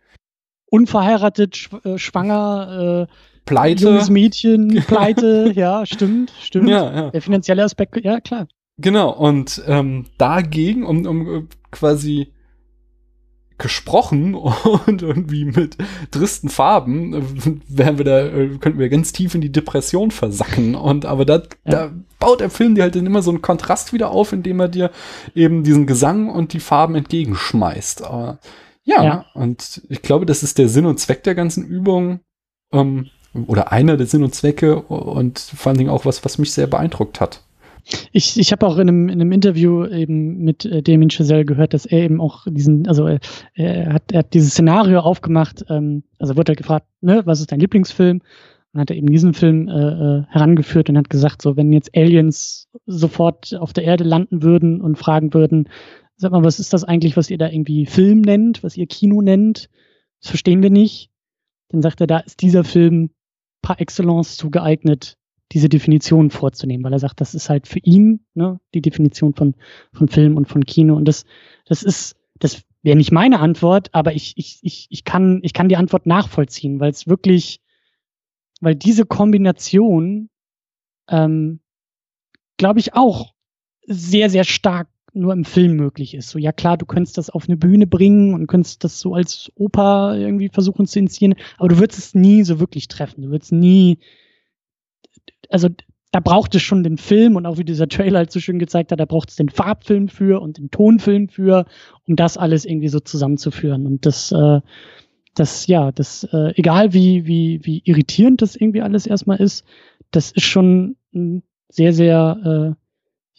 Unverheiratet, schw äh, schwanger, äh, Pleite. Junges Mädchen, Pleite, ja, stimmt, stimmt. Ja, ja. Der finanzielle Aspekt, ja, klar. Genau, und ähm, dagegen, um, um quasi gesprochen und irgendwie mit tristen Farben äh, wären wir da, äh, könnten wir ganz tief in die Depression versacken. Und aber da, ja. da baut der Film dir halt dann immer so einen Kontrast wieder auf, indem er dir eben diesen Gesang und die Farben entgegenschmeißt. Aber ja, ja. und ich glaube, das ist der Sinn und Zweck der ganzen Übung. Ähm, oder einer der Sinn und Zwecke und vor allen Dingen auch was, was mich sehr beeindruckt hat. Ich, ich habe auch in einem, in einem Interview eben mit äh, Damien Chazelle gehört, dass er eben auch diesen, also äh, er, hat, er hat dieses Szenario aufgemacht, ähm, also wurde halt gefragt, ne, was ist dein Lieblingsfilm? Und hat er eben diesen Film äh, äh, herangeführt und hat gesagt, so wenn jetzt Aliens sofort auf der Erde landen würden und fragen würden, sag mal, was ist das eigentlich, was ihr da irgendwie Film nennt, was ihr Kino nennt? Das verstehen wir nicht. Dann sagt er, da ist dieser Film par excellence zugeeignet, diese Definition vorzunehmen, weil er sagt, das ist halt für ihn ne, die Definition von, von Film und von Kino. Und das, das ist, das wäre nicht meine Antwort, aber ich, ich, ich, ich, kann, ich kann die Antwort nachvollziehen, weil es wirklich, weil diese Kombination, ähm, glaube ich, auch sehr, sehr stark nur im Film möglich ist. So, ja klar, du könntest das auf eine Bühne bringen und könntest das so als Oper irgendwie versuchen zu inszenieren, aber du würdest es nie so wirklich treffen. Du würdest nie also da braucht es schon den Film und auch wie dieser Trailer halt so schön gezeigt hat, da braucht es den Farbfilm für und den Tonfilm für, um das alles irgendwie so zusammenzuführen. Und das, äh, das, ja, das, äh, egal wie, wie, wie irritierend das irgendwie alles erstmal ist, das ist schon ein sehr, sehr äh,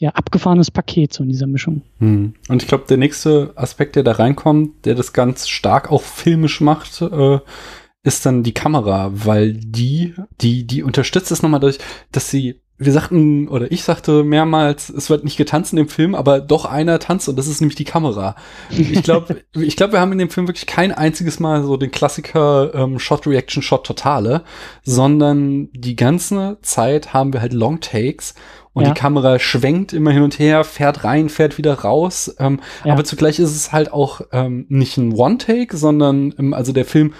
ja, abgefahrenes Paket so in dieser Mischung. Hm. Und ich glaube, der nächste Aspekt, der da reinkommt, der das ganz stark auch filmisch macht, äh, ist dann die Kamera, weil die, die, die unterstützt es nochmal durch, dass sie, wir sagten, oder ich sagte mehrmals, es wird nicht getanzt in dem Film, aber doch einer tanzt und das ist nämlich die Kamera. Ich glaube, ich glaube, wir haben in dem Film wirklich kein einziges Mal so den Klassiker ähm, Shot Reaction Shot Totale, sondern die ganze Zeit haben wir halt Long Takes und ja. die Kamera schwenkt immer hin und her, fährt rein, fährt wieder raus. Ähm, ja. Aber zugleich ist es halt auch ähm, nicht ein One-Take, sondern ähm, also der Film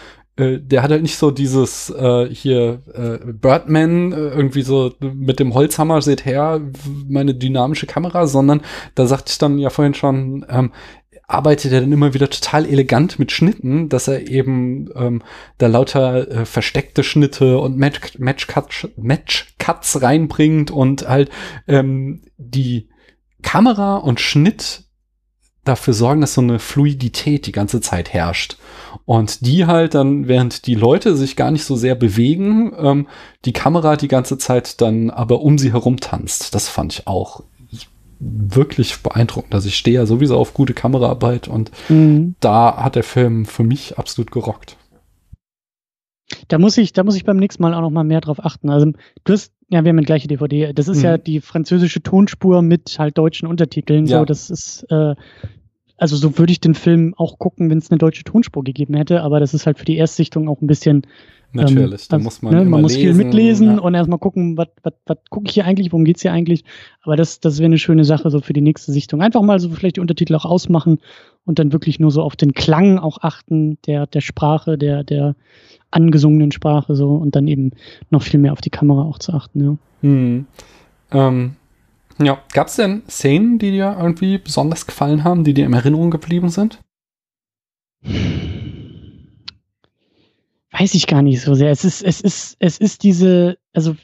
äh, der hat halt nicht so dieses äh, hier äh, Birdman äh, irgendwie so mit dem Holzhammer seht her meine dynamische Kamera, sondern da sagte ich dann ja vorhin schon, ähm, arbeitet er dann immer wieder total elegant mit Schnitten, dass er eben ähm, da lauter äh, versteckte Schnitte und Match, Match, Cuts, Match Cuts reinbringt und halt ähm, die Kamera und Schnitt dafür sorgen, dass so eine Fluidität die ganze Zeit herrscht. Und die halt dann, während die Leute sich gar nicht so sehr bewegen, ähm, die Kamera die ganze Zeit dann aber um sie herum tanzt. Das fand ich auch wirklich beeindruckend. Also ich stehe ja sowieso auf gute Kameraarbeit und mhm. da hat der Film für mich absolut gerockt. Da muss ich, da muss ich beim nächsten Mal auch noch mal mehr drauf achten. Also du hast Ja, wir haben die gleiche DVD. Das ist mhm. ja die französische Tonspur mit halt deutschen Untertiteln. Ja. So, das ist, äh, also so würde ich den Film auch gucken, wenn es eine deutsche Tonspur gegeben hätte, aber das ist halt für die Erstsichtung auch ein bisschen Natürlich, ähm, da muss man. Ne, man muss lesen, viel mitlesen ja. und erstmal gucken, was gucke ich hier eigentlich, worum geht's hier eigentlich. Aber das, das wäre eine schöne Sache so für die nächste Sichtung. Einfach mal so vielleicht die Untertitel auch ausmachen und dann wirklich nur so auf den Klang auch achten, der, der Sprache, der, der angesungenen Sprache so und dann eben noch viel mehr auf die Kamera auch zu achten, ja. Hm. Ähm, ja, gab es denn Szenen, die dir irgendwie besonders gefallen haben, die dir in Erinnerung geblieben sind? weiß ich gar nicht so sehr. Es ist, es ist, es ist diese, also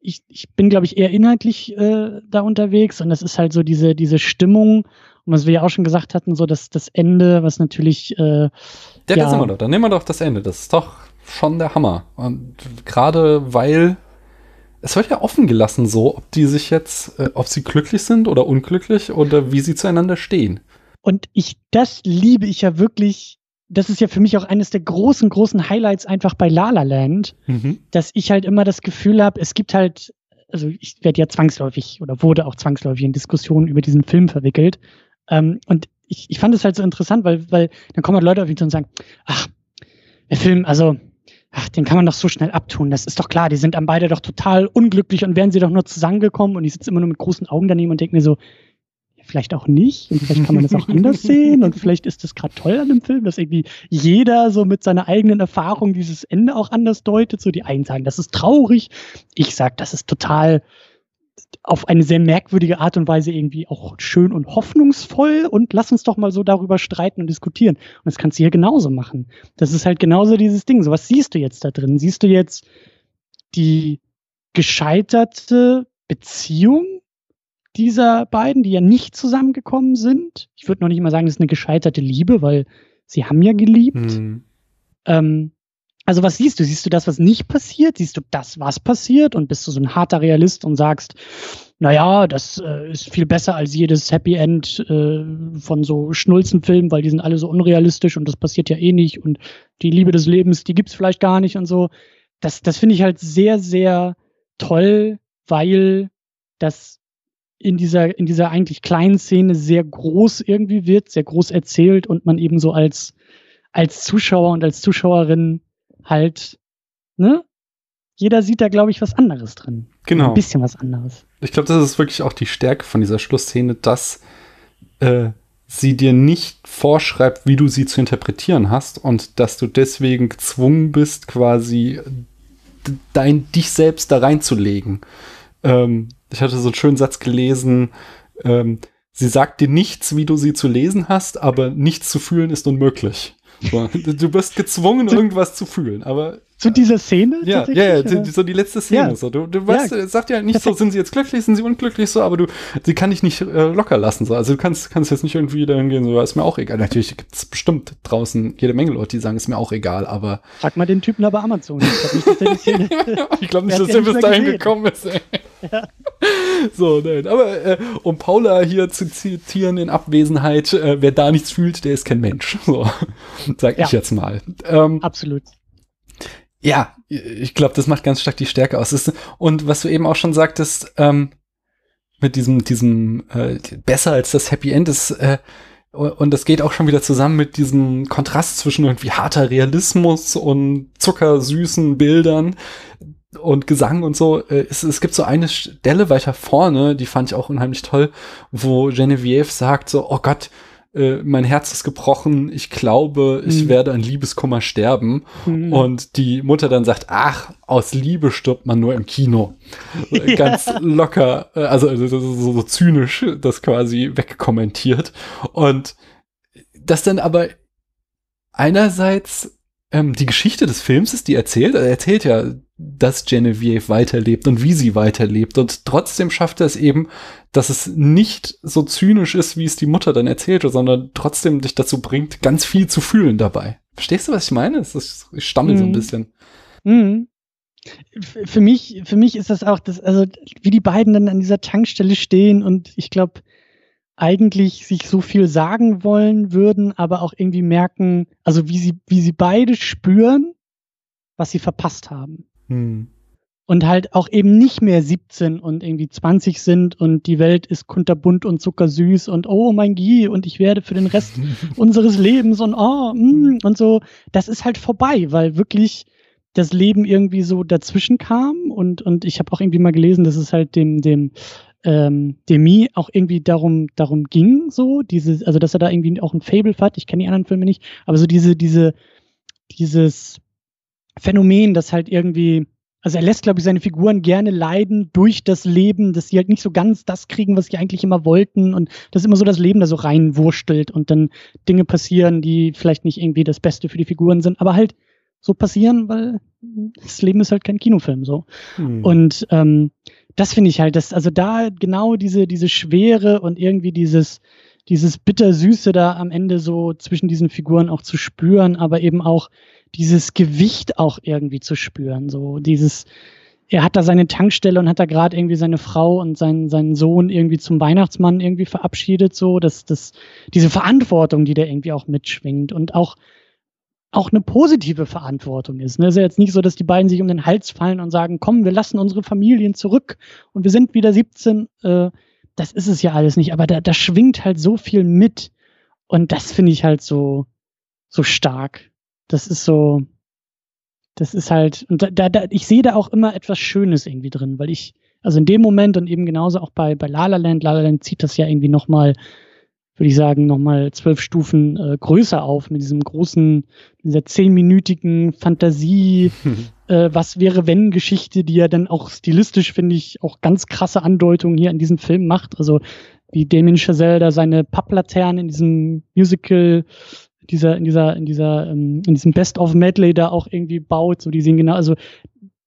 ich, ich bin, glaube ich, eher inhaltlich äh, da unterwegs und es ist halt so diese, diese Stimmung, und was wir ja auch schon gesagt hatten, so dass das Ende, was natürlich. Äh, ja, ja, sind wir doch. Dann nehmen wir doch das Ende. Das ist doch schon der Hammer. Und gerade weil es wird ja offen gelassen, so, ob die sich jetzt, äh, ob sie glücklich sind oder unglücklich oder wie sie zueinander stehen. Und ich, das liebe ich ja wirklich das ist ja für mich auch eines der großen, großen Highlights einfach bei La La Land, mhm. dass ich halt immer das Gefühl habe, es gibt halt, also ich werde ja zwangsläufig oder wurde auch zwangsläufig in Diskussionen über diesen Film verwickelt. Ähm, und ich, ich fand es halt so interessant, weil, weil dann kommen halt Leute auf mich zu und sagen, ach, der Film, also, ach, den kann man doch so schnell abtun. Das ist doch klar, die sind dann beide doch total unglücklich und wären sie doch nur zusammengekommen und ich sitze immer nur mit großen Augen daneben und denke mir so, vielleicht auch nicht und vielleicht kann man das auch anders sehen und vielleicht ist das gerade toll an dem Film, dass irgendwie jeder so mit seiner eigenen Erfahrung dieses Ende auch anders deutet. So die einen sagen, das ist traurig, ich sage, das ist total auf eine sehr merkwürdige Art und Weise irgendwie auch schön und hoffnungsvoll und lass uns doch mal so darüber streiten und diskutieren. Und das kannst du hier genauso machen. Das ist halt genauso dieses Ding. So was siehst du jetzt da drin? Siehst du jetzt die gescheiterte Beziehung dieser beiden, die ja nicht zusammengekommen sind. Ich würde noch nicht mal sagen, das ist eine gescheiterte Liebe, weil sie haben ja geliebt. Mhm. Ähm, also was siehst du? Siehst du das, was nicht passiert? Siehst du das, was passiert? Und bist du so ein harter Realist und sagst, naja, das äh, ist viel besser als jedes Happy End äh, von so Schnulzenfilmen, weil die sind alle so unrealistisch und das passiert ja eh nicht und die Liebe des Lebens, die gibt's vielleicht gar nicht und so. Das, das finde ich halt sehr, sehr toll, weil das in dieser, in dieser eigentlich kleinen Szene sehr groß irgendwie wird, sehr groß erzählt und man eben so als, als Zuschauer und als Zuschauerin halt, ne? Jeder sieht da, glaube ich, was anderes drin. Genau. Ein bisschen was anderes. Ich glaube, das ist wirklich auch die Stärke von dieser Schlussszene, dass äh, sie dir nicht vorschreibt, wie du sie zu interpretieren hast und dass du deswegen gezwungen bist, quasi dein, dich selbst da reinzulegen. Ähm, ich hatte so einen schönen Satz gelesen, ähm, sie sagt dir nichts, wie du sie zu lesen hast, aber nichts zu fühlen ist unmöglich. Du bist gezwungen, irgendwas zu fühlen, aber zu dieser Szene? Ja, ja, ja, so die letzte Szene. Ja. So. Du, du weißt, ja. sagt ja nicht Perfekt. so, sind sie jetzt glücklich, sind sie unglücklich, so, aber du, sie kann dich nicht äh, locker lassen. So. Also du kannst, kannst jetzt nicht irgendwie dahin gehen, so, ist mir auch egal. Natürlich gibt es bestimmt draußen jede Menge Leute, die sagen, ist mir auch egal, aber. Frag mal den Typen bei Amazon. Ich glaube nicht, dass der bis dahin gesehen. gekommen ist, ey. Ja. So, nein. Aber äh, um Paula hier zu zitieren in Abwesenheit, äh, wer da nichts fühlt, der ist kein Mensch. So, sag ich jetzt mal. Ähm, Absolut. Ja, ich glaube, das macht ganz stark die Stärke aus. Und was du eben auch schon sagtest, ähm, mit diesem, diesem äh, besser als das Happy End ist, äh, und das geht auch schon wieder zusammen mit diesem Kontrast zwischen irgendwie harter Realismus und zuckersüßen Bildern und Gesang und so. Äh, es, es gibt so eine Stelle weiter vorne, die fand ich auch unheimlich toll, wo Genevieve sagt so, oh Gott, äh, mein Herz ist gebrochen, ich glaube, ich mhm. werde an Liebeskummer sterben. Mhm. Und die Mutter dann sagt, ach, aus Liebe stirbt man nur im Kino. Ja. Ganz locker, äh, also, also so, so zynisch das quasi wegkommentiert. Und das dann aber einerseits ähm, die Geschichte des Films ist, die erzählt. Er erzählt ja dass Genevieve weiterlebt und wie sie weiterlebt. Und trotzdem schafft er es eben, dass es nicht so zynisch ist, wie es die Mutter dann erzählte, sondern trotzdem dich dazu bringt, ganz viel zu fühlen dabei. Verstehst du, was ich meine? Ist, ich stammel mhm. so ein mhm. bisschen. Mhm. Für mich, für mich ist das auch das, also wie die beiden dann an dieser Tankstelle stehen und ich glaube, eigentlich sich so viel sagen wollen würden, aber auch irgendwie merken, also wie sie, wie sie beide spüren, was sie verpasst haben. Hm. und halt auch eben nicht mehr 17 und irgendwie 20 sind und die Welt ist kunterbunt und zuckersüß und oh mein Gie und ich werde für den Rest unseres Lebens und oh mm, und so. Das ist halt vorbei, weil wirklich das Leben irgendwie so dazwischen kam und, und ich habe auch irgendwie mal gelesen, dass es halt dem, dem ähm, Demi auch irgendwie darum, darum ging, so, diese, also dass er da irgendwie auch ein Fable hat, ich kenne die anderen Filme nicht, aber so diese, diese, dieses Phänomen, das halt irgendwie also er lässt, glaube ich, seine Figuren gerne leiden durch das Leben, dass sie halt nicht so ganz das kriegen, was sie eigentlich immer wollten. Und das ist immer so das Leben da so reinwurstelt und dann Dinge passieren, die vielleicht nicht irgendwie das Beste für die Figuren sind, aber halt so passieren, weil das Leben ist halt kein Kinofilm so. Hm. Und ähm, das finde ich halt, dass, also da genau diese, diese Schwere und irgendwie dieses, dieses Bittersüße da am Ende so zwischen diesen Figuren auch zu spüren, aber eben auch dieses Gewicht auch irgendwie zu spüren. So dieses, er hat da seine Tankstelle und hat da gerade irgendwie seine Frau und seinen, seinen Sohn irgendwie zum Weihnachtsmann irgendwie verabschiedet, so, dass das, diese Verantwortung, die da irgendwie auch mitschwingt und auch, auch eine positive Verantwortung ist. Ne? Es ist ja jetzt nicht so, dass die beiden sich um den Hals fallen und sagen, komm, wir lassen unsere Familien zurück und wir sind wieder 17. Äh, das ist es ja alles nicht, aber da, da schwingt halt so viel mit. Und das finde ich halt so, so stark das ist so, das ist halt, und da, da, ich sehe da auch immer etwas Schönes irgendwie drin, weil ich, also in dem Moment und eben genauso auch bei, bei La La Land, La La Land zieht das ja irgendwie nochmal, würde ich sagen, nochmal zwölf Stufen äh, größer auf mit diesem großen, dieser zehnminütigen Fantasie, äh, was wäre wenn Geschichte, die ja dann auch stilistisch, finde ich, auch ganz krasse Andeutungen hier in diesem Film macht. Also wie Damien Chazelle da seine Papplaternen in diesem Musical dieser, in dieser, in dieser, ähm, in diesem Best-of-Medley da auch irgendwie baut. So, die sehen genau, also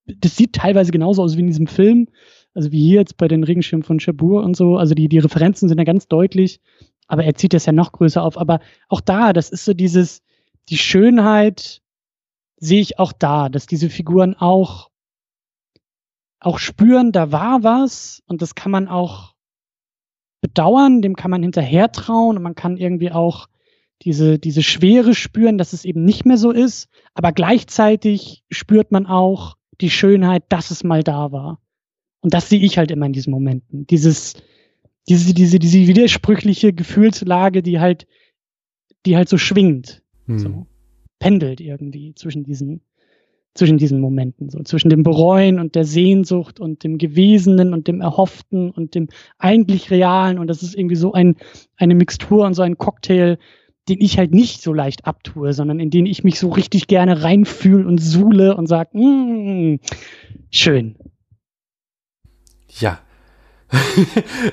das sieht teilweise genauso aus wie in diesem Film. Also wie hier jetzt bei den Regenschirmen von Chabur und so. Also die, die Referenzen sind ja ganz deutlich, aber er zieht das ja noch größer auf. Aber auch da, das ist so dieses, die Schönheit sehe ich auch da, dass diese Figuren auch, auch spüren, da war was und das kann man auch bedauern, dem kann man hinterher trauen und man kann irgendwie auch diese, diese Schwere spüren, dass es eben nicht mehr so ist, aber gleichzeitig spürt man auch die Schönheit, dass es mal da war. Und das sehe ich halt immer in diesen Momenten. Dieses, diese, diese, diese widersprüchliche Gefühlslage, die halt, die halt so schwingt, hm. so pendelt irgendwie zwischen diesen, zwischen diesen Momenten, so zwischen dem Bereuen und der Sehnsucht und dem Gewesenen und dem Erhofften und dem eigentlich Realen. Und das ist irgendwie so ein, eine Mixtur und so ein Cocktail, den ich halt nicht so leicht abtue, sondern in den ich mich so richtig gerne reinfühle und suhle und sage, mm, schön. Ja.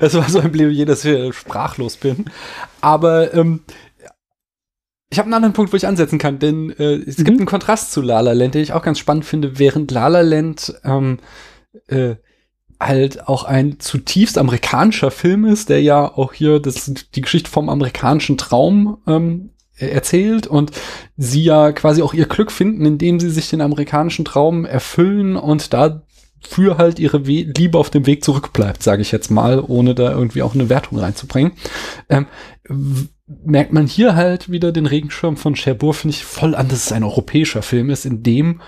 Es war so ein Plädoyer, dass ich sprachlos bin. Aber ähm, ich habe einen anderen Punkt, wo ich ansetzen kann, denn äh, es mhm. gibt einen Kontrast zu La La Land, den ich auch ganz spannend finde, während La La Land ähm, äh, halt auch ein zutiefst amerikanischer Film ist, der ja auch hier das, die Geschichte vom amerikanischen Traum ähm, erzählt und sie ja quasi auch ihr Glück finden, indem sie sich den amerikanischen Traum erfüllen und dafür halt ihre We Liebe auf dem Weg zurückbleibt, sage ich jetzt mal, ohne da irgendwie auch eine Wertung reinzubringen. Ähm, merkt man hier halt wieder den Regenschirm von Cherbourg, finde ich voll an, dass es ein europäischer Film ist, in dem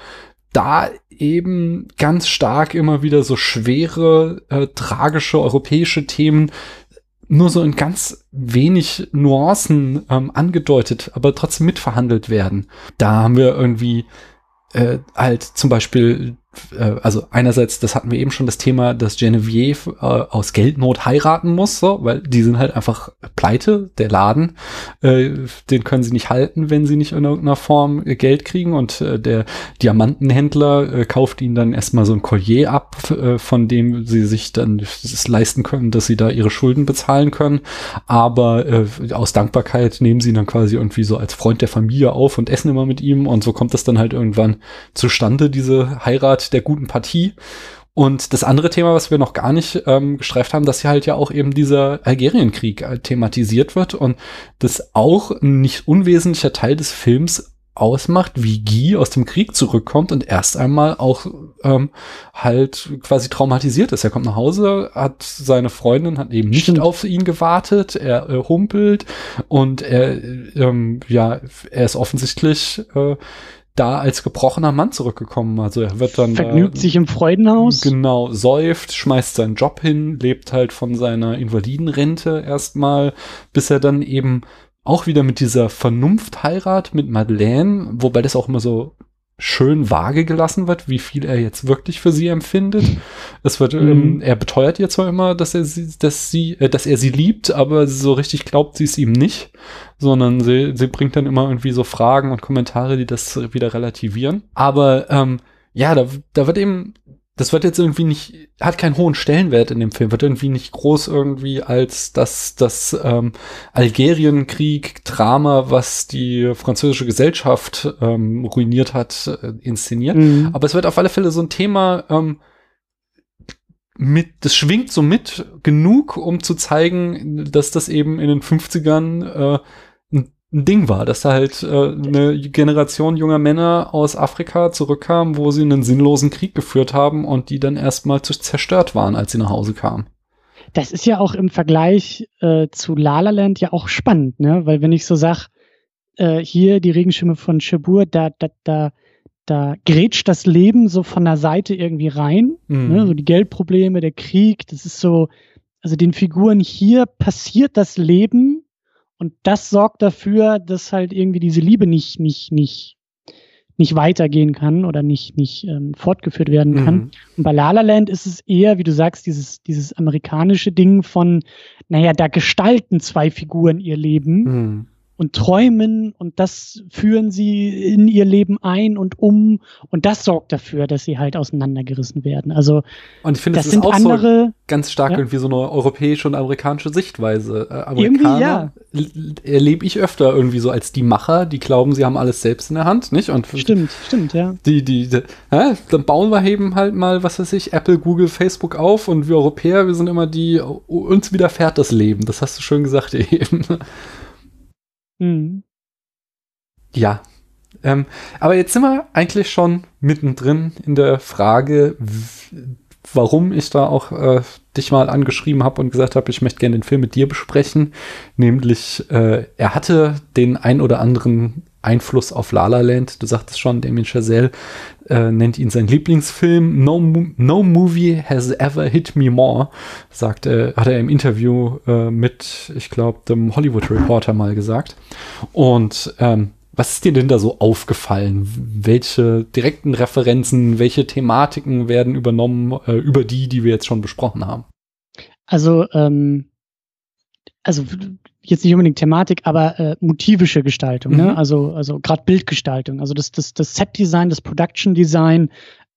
da eben ganz stark immer wieder so schwere, äh, tragische europäische Themen nur so in ganz wenig Nuancen ähm, angedeutet, aber trotzdem mitverhandelt werden. Da haben wir irgendwie äh, halt zum Beispiel also einerseits, das hatten wir eben schon das Thema, dass Genevieve äh, aus Geldnot heiraten muss, so, weil die sind halt einfach pleite, der Laden, äh, den können sie nicht halten, wenn sie nicht in irgendeiner Form äh, Geld kriegen. Und äh, der Diamantenhändler äh, kauft ihnen dann erstmal so ein Collier ab, äh, von dem sie sich dann es leisten können, dass sie da ihre Schulden bezahlen können, aber äh, aus Dankbarkeit nehmen sie ihn dann quasi irgendwie so als Freund der Familie auf und essen immer mit ihm. Und so kommt das dann halt irgendwann zustande, diese Heirat der guten Partie. Und das andere Thema, was wir noch gar nicht ähm, gestreift haben, dass hier halt ja auch eben dieser Algerienkrieg äh, thematisiert wird und das auch ein nicht unwesentlicher Teil des Films ausmacht, wie Guy aus dem Krieg zurückkommt und erst einmal auch ähm, halt quasi traumatisiert ist. Er kommt nach Hause, hat seine Freundin, hat eben nicht Stimmt. auf ihn gewartet, er äh, humpelt und er, ähm, ja, er ist offensichtlich äh, da als gebrochener Mann zurückgekommen. Also er wird dann vergnügt da, sich im Freudenhaus. Genau, säuft, schmeißt seinen Job hin, lebt halt von seiner Invalidenrente erstmal, bis er dann eben auch wieder mit dieser Vernunft heirat mit Madeleine, wobei das auch immer so schön vage gelassen wird, wie viel er jetzt wirklich für sie empfindet. Es wird, mhm. ähm, er beteuert ihr zwar immer, dass er sie, dass sie, äh, dass er sie liebt, aber so richtig glaubt sie es ihm nicht, sondern sie, sie bringt dann immer irgendwie so Fragen und Kommentare, die das wieder relativieren. Aber ähm, ja, da, da wird eben das wird jetzt irgendwie nicht, hat keinen hohen Stellenwert in dem Film, wird irgendwie nicht groß irgendwie als das, das ähm, Algerienkrieg-Drama, was die französische Gesellschaft ähm, ruiniert hat, äh, inszeniert. Mhm. Aber es wird auf alle Fälle so ein Thema ähm, mit, das schwingt so mit genug, um zu zeigen, dass das eben in den 50ern äh, ein Ding war, dass da halt äh, eine Generation junger Männer aus Afrika zurückkam, wo sie einen sinnlosen Krieg geführt haben und die dann erstmal zerstört waren, als sie nach Hause kamen. Das ist ja auch im Vergleich äh, zu La La Land ja auch spannend, ne? Weil wenn ich so sag, äh, hier die Regenschirme von Chabur, da, da, da, da grätscht das Leben so von der Seite irgendwie rein. Mhm. Ne? So die Geldprobleme, der Krieg, das ist so, also den Figuren hier passiert das Leben und das sorgt dafür, dass halt irgendwie diese Liebe nicht, nicht, nicht, nicht weitergehen kann oder nicht, nicht ähm, fortgeführt werden kann. Mhm. Und bei La La Land ist es eher, wie du sagst, dieses, dieses amerikanische Ding von, naja, da gestalten zwei Figuren ihr Leben. Mhm und träumen und das führen sie in ihr Leben ein und um und das sorgt dafür, dass sie halt auseinandergerissen werden. Also und ich finde, das, das ist auch andere, so ganz stark ja. irgendwie so eine europäische und amerikanische Sichtweise. Äh, Amerikaner ja. erlebe ich öfter irgendwie so als die Macher, die glauben, sie haben alles selbst in der Hand, nicht? Und stimmt, stimmt, ja. Die, die, die ja, dann bauen wir eben halt mal, was weiß ich, Apple, Google, Facebook auf und wir Europäer, wir sind immer die, uns widerfährt das Leben. Das hast du schön gesagt eben. Mhm. Ja. Ähm, aber jetzt sind wir eigentlich schon mittendrin in der Frage, warum ich da auch äh, dich mal angeschrieben habe und gesagt habe, ich möchte gerne den Film mit dir besprechen. Nämlich, äh, er hatte den ein oder anderen Einfluss auf La La Land. Du sagtest schon, Damien Chazelle äh, nennt ihn sein Lieblingsfilm. No, no movie has ever hit me more, sagt er, hat er im Interview äh, mit, ich glaube, dem Hollywood Reporter mal gesagt. Und ähm, was ist dir denn da so aufgefallen? Welche direkten Referenzen, welche Thematiken werden übernommen äh, über die, die wir jetzt schon besprochen haben? Also, ähm, also jetzt nicht unbedingt Thematik, aber äh, motivische Gestaltung, ne? mhm. ne? Also, also gerade Bildgestaltung, also das, das, das Set-Design, das Production-Design,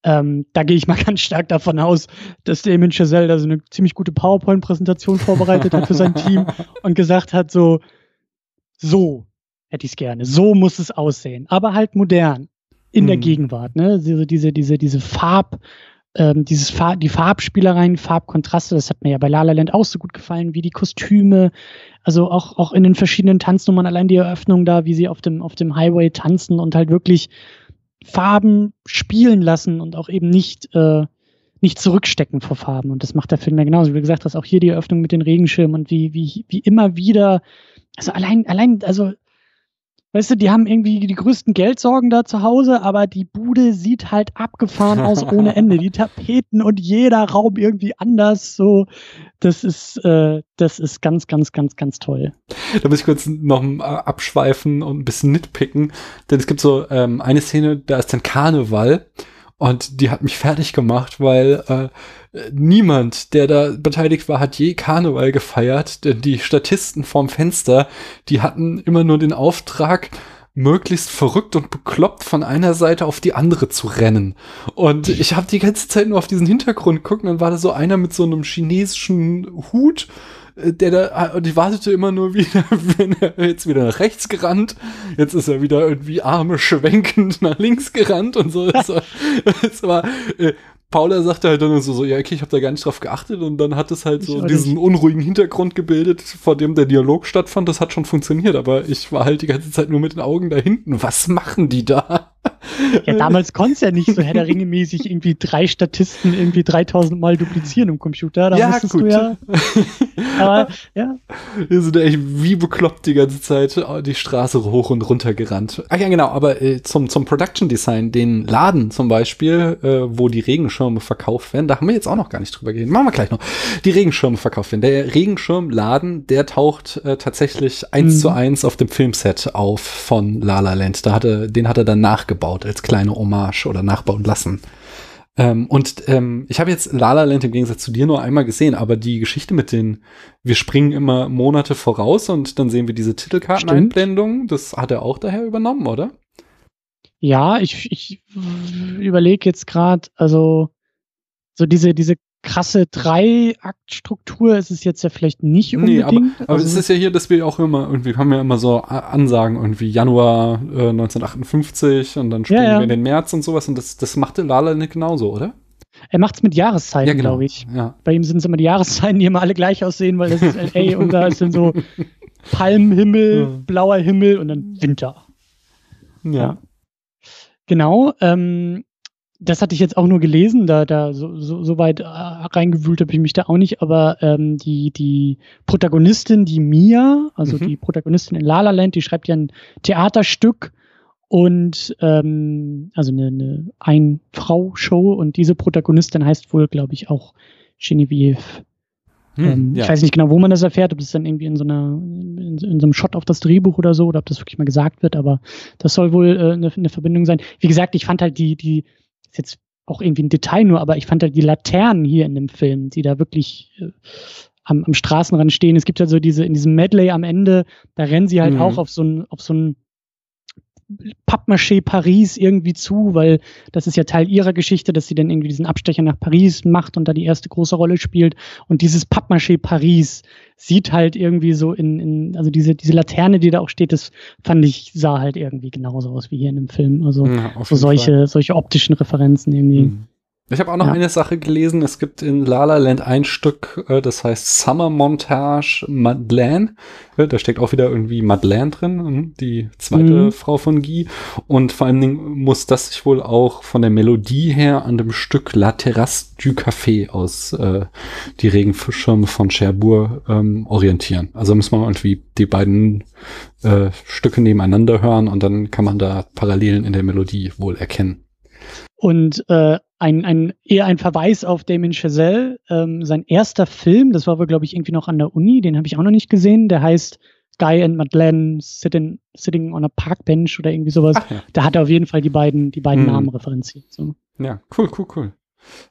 ähm, da gehe ich mal ganz stark davon aus, dass Damien Chazelle da so eine ziemlich gute PowerPoint-Präsentation vorbereitet hat für sein Team und gesagt hat, so, so hätte ich es gerne, so muss es aussehen, aber halt modern, in mhm. der Gegenwart, ne? Also diese, diese, diese Farb- ähm, dieses Farb, die Farbspielereien, Farbkontraste, das hat mir ja bei La La Land auch so gut gefallen, wie die Kostüme, also auch, auch in den verschiedenen Tanznummern, allein die Eröffnung da, wie sie auf dem, auf dem Highway tanzen und halt wirklich Farben spielen lassen und auch eben nicht, äh, nicht zurückstecken vor Farben. Und das macht der Film ja genauso. Wie du gesagt hast, auch hier die Eröffnung mit den Regenschirmen und wie, wie, wie immer wieder, also allein, allein, also Weißt du, die haben irgendwie die größten Geldsorgen da zu Hause, aber die Bude sieht halt abgefahren aus ohne Ende. Die Tapeten und jeder Raum irgendwie anders. So, das ist, äh, das ist ganz, ganz, ganz, ganz toll. Da muss ich kurz noch äh, abschweifen und ein bisschen nitpicken, denn es gibt so ähm, eine Szene, da ist dann Karneval und die hat mich fertig gemacht, weil äh, niemand, der da beteiligt war, hat je Karneval gefeiert, denn die Statisten vorm Fenster, die hatten immer nur den Auftrag, möglichst verrückt und bekloppt von einer Seite auf die andere zu rennen. Und ich habe die ganze Zeit nur auf diesen Hintergrund geguckt und dann war da so einer mit so einem chinesischen Hut der da, und ich wartete immer nur wieder, wenn er jetzt wieder nach rechts gerannt, jetzt ist er wieder irgendwie Arme schwenkend nach links gerannt und so. Es war, es war äh, Paula sagte halt dann so, so ja, okay, ich habe da gar nicht drauf geachtet und dann hat es halt so diesen nicht. unruhigen Hintergrund gebildet, vor dem der Dialog stattfand. Das hat schon funktioniert, aber ich war halt die ganze Zeit nur mit den Augen da hinten. Was machen die da? Ja, damals konnte es ja nicht so Herr der Ringe mäßig irgendwie drei Statisten irgendwie 3000 Mal duplizieren im Computer. Da Ja, gut. du ja, aber ja, Wir sind echt wie bekloppt die ganze Zeit die Straße hoch und runter gerannt. Ach ja, genau, aber äh, zum, zum Production Design, den Laden zum Beispiel, äh, wo die Regenschirme verkauft werden, da haben wir jetzt auch noch gar nicht drüber geredet. Machen wir gleich noch. Die Regenschirme verkauft werden. Der Regenschirmladen, der taucht äh, tatsächlich eins Mhm. zu eins auf dem Filmset auf von La La Land. Da hatte, den hat er dann nachgebaut als kleine Hommage oder nachbauen lassen. Ähm, und ähm, ich habe jetzt La La Land im Gegensatz zu dir nur einmal gesehen, aber die Geschichte mit den, wir springen immer Monate voraus und dann sehen wir diese Titelkarteneinblendung, das hat er auch daher übernommen, oder? ja, ich, ich überlege jetzt gerade, also so diese, diese krasse Drei-Akt-Struktur ist es jetzt ja vielleicht nicht Nee, aber, unbedingt. aber also, es ist ja hier, dass wir auch immer irgendwie, haben ja immer so Ansagen, irgendwie Januar äh, 1958 und dann springen ja. wir in den März und sowas und das, das machte La La Land genauso, oder? er macht es mit Jahreszeiten, glaube ich. Ja. Bei ihm sind es immer die Jahreszeiten, die immer alle gleich aussehen, weil das ist LA und da ist dann so Palmhimmel, Ja. blauer Himmel und dann Winter. Ja. Ja. Genau. Ähm, das hatte ich jetzt auch nur gelesen, da, da so, so, so weit äh, reingewühlt habe ich mich da auch nicht, aber ähm, die, die Protagonistin, die Mia, also Mhm. die Protagonistin in La La Land, die schreibt ja ein Theaterstück und ähm, also eine, eine Ein-Frau-Show und diese Protagonistin heißt wohl, glaube ich, auch Genevieve. Hm, ähm, ja. Ich weiß nicht genau, wo man das erfährt, ob das dann irgendwie in so einer, in, in so einem Shot auf das Drehbuch oder so, oder ob das wirklich mal gesagt wird, aber das soll wohl äh, eine, eine Verbindung sein. Wie gesagt, ich fand halt die, die, ist jetzt auch irgendwie ein Detail nur, aber ich fand halt die Laternen hier in dem Film, die da wirklich äh, am, am Straßenrand stehen. Es gibt ja so diese, in diesem Medley am Ende, da rennen sie halt Mhm. auch auf so ein, auf so ein Pappmaché Paris irgendwie zu, weil das ist ja Teil ihrer Geschichte, dass sie dann irgendwie diesen Abstecher nach Paris macht und da die erste große Rolle spielt. Und dieses Pappmaché Paris sieht halt irgendwie so in, in also diese, diese Laterne, die da auch steht, das fand ich, sah halt irgendwie genauso aus wie hier in dem Film. Also Ja, so jeden Fall. solche, solche optischen Referenzen irgendwie. Hm. Ich habe auch noch Ja. eine Sache gelesen. Es gibt in La La Land ein Stück, äh, das heißt Summer Montage Madeleine. Äh, Da steckt auch wieder irgendwie Madeleine drin, hm, die zweite Mhm. Frau von Guy. Und vor allen Dingen muss das sich wohl auch von der Melodie her an dem Stück La Terrasse du Café aus äh, die Regenschirme von Cherbourg ähm, orientieren. Also muss man irgendwie die beiden äh, Stücke nebeneinander hören und dann kann man da Parallelen in der Melodie wohl erkennen. Und äh, ein, ein, eher ein Verweis auf Damien Chazelle, ähm, sein erster Film, das war wohl, glaube ich, irgendwie noch an der Uni, den habe ich auch noch nicht gesehen, der heißt Guy and Madeleine sitting, sitting on a Park Bench oder irgendwie sowas. Ach ja. Da hat er auf jeden Fall die beiden, die beiden Hm. Namen referenziert. So. Ja, cool, cool, cool.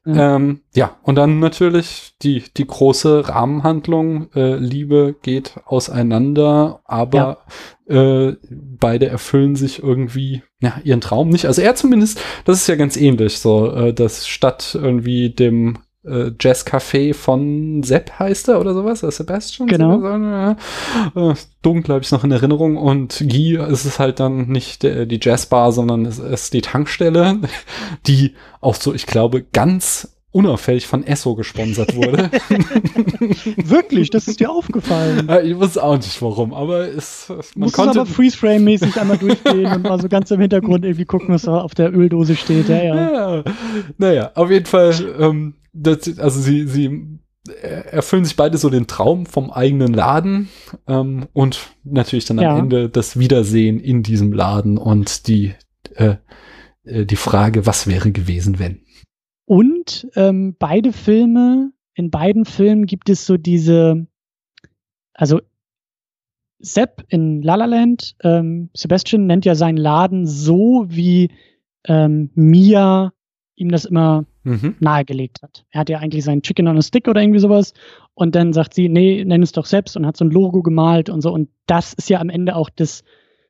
Ja. Ähm, ja, und dann natürlich die, die große Rahmenhandlung. Äh, Liebe geht auseinander, aber äh, beide erfüllen sich irgendwie ja, ihren Traum nicht. Also er zumindest, das ist ja ganz ähnlich, so, äh, dass statt irgendwie dem äh, Jazzcafé von Sepp heißt er oder sowas, oder Sebastian? Genau. Ja. Äh, dunkel habe ich noch in Erinnerung und Guy ist es halt dann nicht der, die Jazzbar, sondern es ist die Tankstelle, die auch so, ich glaube, ganz unauffällig von Esso gesponsert wurde. Wirklich, das ist dir aufgefallen. Ja, ich weiß auch nicht warum, aber es, man Muss es konnte. aber Freeze-Frame-mäßig einmal durchgehen und mal so ganz im Hintergrund irgendwie gucken, was da auf der Öldose steht. Ja, ja. ja, naja, auf jeden Fall, ähm, das, also sie, sie erfüllen sich beide so den Traum vom eigenen Laden ähm, und natürlich dann am Ja. Ende das Wiedersehen in diesem Laden und die, äh, äh, die Frage, was wäre gewesen, wenn. Und ähm, beide Filme, in beiden Filmen gibt es so diese, also Sepp in La La Land, ähm, Sebastian nennt ja seinen Laden so, wie ähm, Mia ihm das immer Mhm. nahegelegt hat. Er hat ja eigentlich seinen Chicken on a Stick oder irgendwie sowas und dann sagt sie, nee, nenn es doch selbst und hat so ein Logo gemalt und so und das ist ja am Ende auch das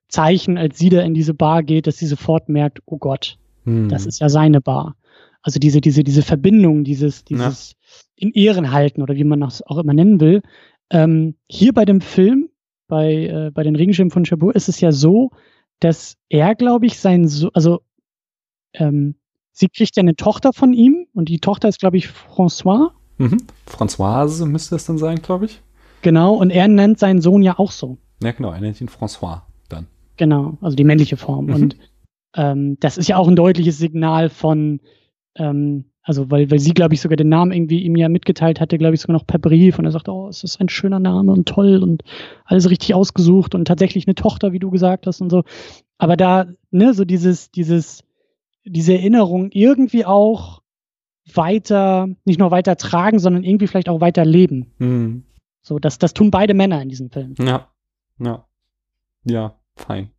Zeichen, als sie da in diese Bar geht, dass sie sofort merkt, oh Gott, Hm. das ist ja seine Bar. Also diese, diese, diese Verbindung, dieses, dieses in Ehren halten oder wie man das auch immer nennen will. Ähm, hier bei dem Film, bei, äh, bei den Regenschirmen von Chabot, ist es ja so, dass er, glaube ich, sein, so also ähm, sie kriegt ja eine Tochter von ihm und die Tochter ist, glaube ich, François. Mhm. Françoise müsste es dann sein, glaube ich. Genau, und er nennt seinen Sohn ja auch so. Ja, genau, er nennt ihn François dann. Genau, also die männliche Form. Mhm. Und ähm, das ist ja auch ein deutliches Signal von, ähm, also weil, weil sie, glaube ich, sogar den Namen irgendwie ihm ja mitgeteilt hatte, glaube ich, sogar noch per Brief und er sagt, oh, es ist ein schöner Name und toll und alles richtig ausgesucht und tatsächlich eine Tochter, wie du gesagt hast und so. Aber da, ne, so dieses, dieses, diese Erinnerung irgendwie auch weiter, nicht nur weiter tragen, sondern irgendwie vielleicht auch weiter leben. Mhm. So, das, das tun beide Männer in diesem Film. Ja, ja. Ja, fein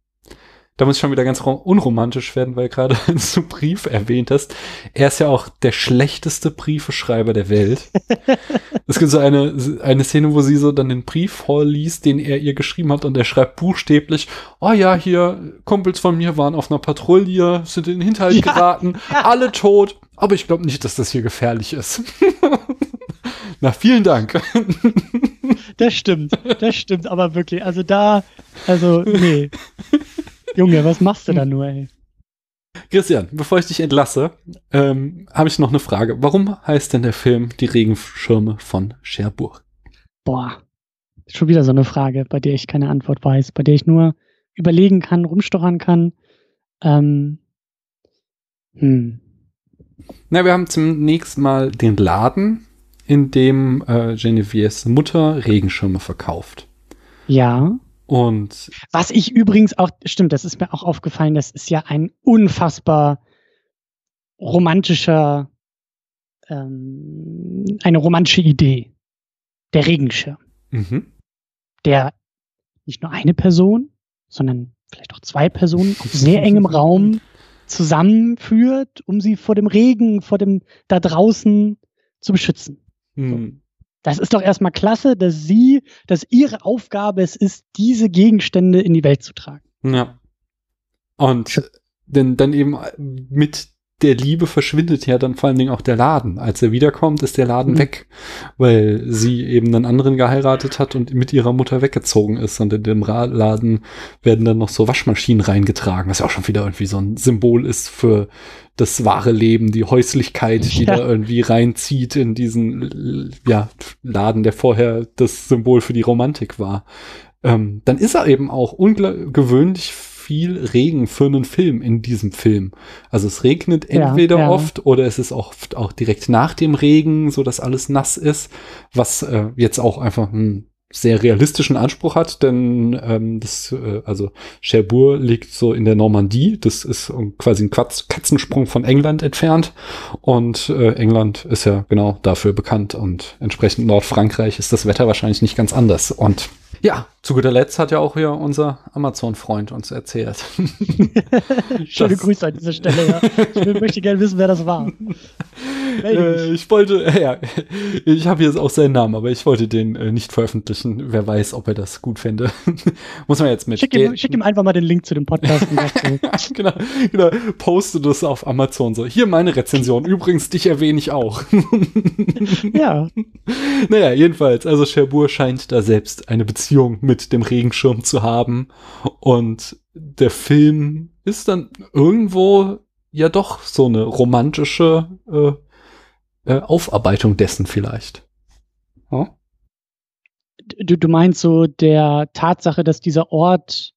da muss ich schon wieder ganz unromantisch werden, weil gerade du Brief erwähnt hast. Er ist ja auch der schlechteste Briefeschreiber der Welt. es gibt so eine, eine Szene, wo sie so dann den Brief vorliest, den er ihr geschrieben hat und er schreibt buchstäblich, oh ja, hier, Kumpels von mir waren auf einer Patrouille, sind in den Hinterhalt ja, geraten, ja. alle tot, aber ich glaube nicht, dass das hier gefährlich ist. Na, vielen Dank. das stimmt, das stimmt, aber wirklich, also da, also, nee. Junge, was machst du da nur, ey? Christian, bevor ich dich entlasse, ähm, habe ich noch eine Frage. Warum heißt denn der Film Die Regenschirme von Cherbourg? Boah, schon wieder so eine Frage, bei der ich keine Antwort weiß, bei der ich nur überlegen kann, rumstochern kann. Ähm, hm. Na, wir haben zunächst mal den Laden, in dem äh, Genevieves Mutter Regenschirme verkauft. Ja. Und was ich übrigens auch, stimmt, das ist mir auch aufgefallen, das ist ja ein unfassbar romantischer, ähm, eine romantische Idee. Der Regenschirm. Mhm. Der nicht nur eine Person, sondern vielleicht auch zwei Personen auf sehr engem Raum zusammenführt, um sie vor dem Regen, vor dem da draußen zu beschützen. Mhm. Das ist doch erstmal klasse, dass sie, dass ihre Aufgabe es ist, diese Gegenstände in die Welt zu tragen. Ja. Und denn dann eben mit der Liebe verschwindet ja dann vor allen Dingen auch der Laden. Als er wiederkommt, ist der Laden mhm. weg, weil sie eben einen anderen geheiratet hat und mit ihrer Mutter weggezogen ist. Und in dem Laden werden dann noch so Waschmaschinen reingetragen, was ja auch schon wieder irgendwie so ein Symbol ist für das wahre Leben, die Häuslichkeit, die ja. da irgendwie reinzieht in diesen ja, Laden, der vorher das Symbol für die Romantik war. Ähm, dann ist er eben auch ungewöhnlich viel Regen für einen Film in diesem Film. Also es regnet entweder ja, ja. oft oder es ist oft auch direkt nach dem Regen, so dass alles nass ist, was äh, jetzt auch einfach ein sehr realistischen Anspruch hat, denn ähm, das, äh, also Cherbourg liegt so in der Normandie, das ist quasi ein Quatz Katzensprung von England entfernt und äh, England ist ja genau dafür bekannt und entsprechend Nordfrankreich ist das Wetter wahrscheinlich nicht ganz anders und ja, zu guter Letzt hat ja auch hier unser Amazon-Freund uns erzählt. Schöne Grüße an dieser Stelle, ja. Ich möchte gerne wissen, wer das war. Äh, ich wollte, äh, ja, ich habe jetzt auch seinen Namen, aber ich wollte den äh, nicht veröffentlichen. Wer weiß, ob er das gut fände. Muss man jetzt mit. Schick ihm, schick ihm, einfach mal den Link zu dem Podcast. genau, genau. Poste das auf Amazon so. Hier meine Rezension. Übrigens, dich erwähne ich auch. ja. Naja, jedenfalls, also Cherbourg scheint da selbst eine Beziehung mit mit dem Regenschirm zu haben. Und der Film ist dann irgendwo ja doch so eine romantische äh, äh, Aufarbeitung dessen vielleicht. Ja? Du, du meinst so der Tatsache, dass dieser Ort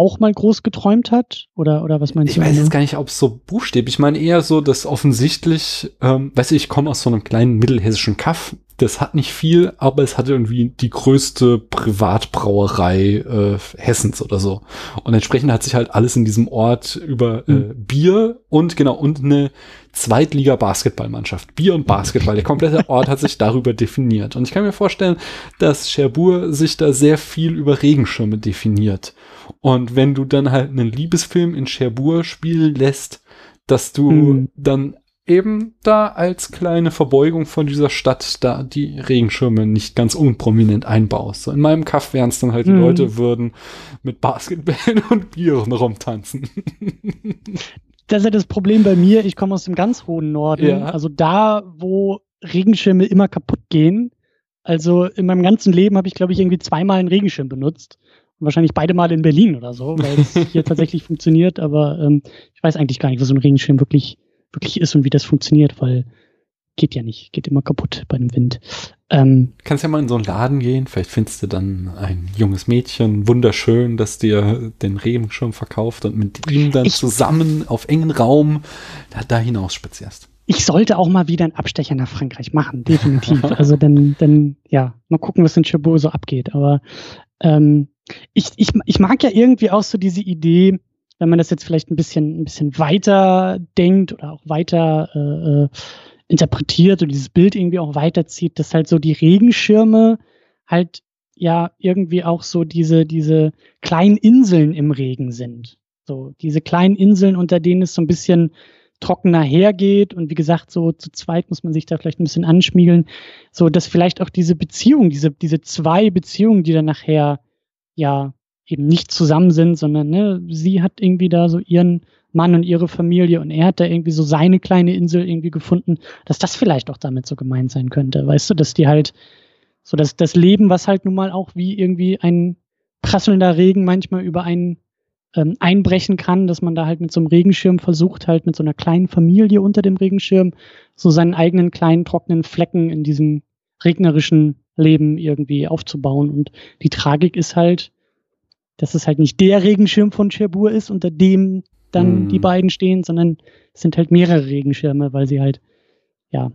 auch mal groß geträumt hat? Oder, oder was meinst ich du? Ich weiß jetzt gar nicht, ob es so buchstäblich. Ich meine eher so, dass offensichtlich, ähm, weißt du, ich komme aus so einem kleinen mittelhessischen Kaff das hat nicht viel, aber es hat irgendwie die größte Privatbrauerei äh, Hessens oder so. Und entsprechend hat sich halt alles in diesem Ort über äh, mhm. Bier und genau und eine Zweitliga-Basketballmannschaft. Bier und Basketball. Der komplette Ort hat sich darüber definiert. Und ich kann mir vorstellen, dass Cherbourg sich da sehr viel über Regenschirme definiert. Und wenn du dann halt einen Liebesfilm in Cherbourg spielen lässt, dass du mhm. dann eben da als kleine Verbeugung von dieser Stadt da die Regenschirme nicht ganz unprominent einbaust. So in meinem Kaff wären es dann halt die mhm. Leute würden mit Basketballen und Bieren rumtanzen. Das ist ja das Problem bei mir. Ich komme aus dem ganz hohen Norden. Ja. Also da, wo Regenschirme immer kaputt gehen. Also in meinem ganzen Leben habe ich, glaube ich, irgendwie zweimal einen Regenschirm benutzt. Wahrscheinlich beide Mal in Berlin oder so, weil es hier tatsächlich funktioniert. Aber ähm, ich weiß eigentlich gar nicht, was so ein Regenschirm wirklich wirklich ist und wie das funktioniert, weil geht ja nicht, geht immer kaputt bei dem Wind. Ähm, Kannst ja mal in so einen Laden gehen, vielleicht findest du dann ein junges Mädchen, wunderschön, das dir den Regenschirm verkauft und mit ihm dann Ich- zusammen auf engen Raum da, da hinaus spazierst. ich sollte auch mal wieder einen Abstecher nach Frankreich machen, definitiv. also dann, dann, ja, mal gucken, was in Cherbourg so abgeht. Aber ähm, ich, ich, ich mag ja irgendwie auch so diese Idee, wenn man das jetzt vielleicht ein bisschen, ein bisschen weiter denkt oder auch weiter äh, äh, interpretiert oder dieses Bild irgendwie auch weiterzieht, dass halt so die Regenschirme halt ja irgendwie auch so diese, diese kleinen Inseln im Regen sind. So diese kleinen Inseln, unter denen es so ein bisschen trockener hergeht und wie gesagt, so zu zweit muss man sich da vielleicht ein bisschen anschmiegeln, so dass vielleicht auch diese Beziehung, diese, diese zwei Beziehungen, die dann nachher ja eben nicht zusammen sind, sondern ne, sie hat irgendwie da so ihren Mann und ihre Familie und er hat da irgendwie so seine kleine Insel irgendwie gefunden, dass das vielleicht auch damit so gemeint sein könnte. Weißt du, dass die halt so dass das Leben, was halt nun mal auch wie irgendwie ein prasselnder Regen manchmal über einen ähm, einbrechen kann, dass man da halt mit so einem Regenschirm versucht, halt mit so einer kleinen Familie unter dem Regenschirm so seinen eigenen kleinen trockenen Flecken in diesem regnerischen Leben irgendwie aufzubauen. Und die Tragik ist halt, dass es halt nicht der Regenschirm von Cherbourg ist, unter dem dann Hm. die beiden stehen, sondern es sind halt mehrere Regenschirme, weil sie halt ja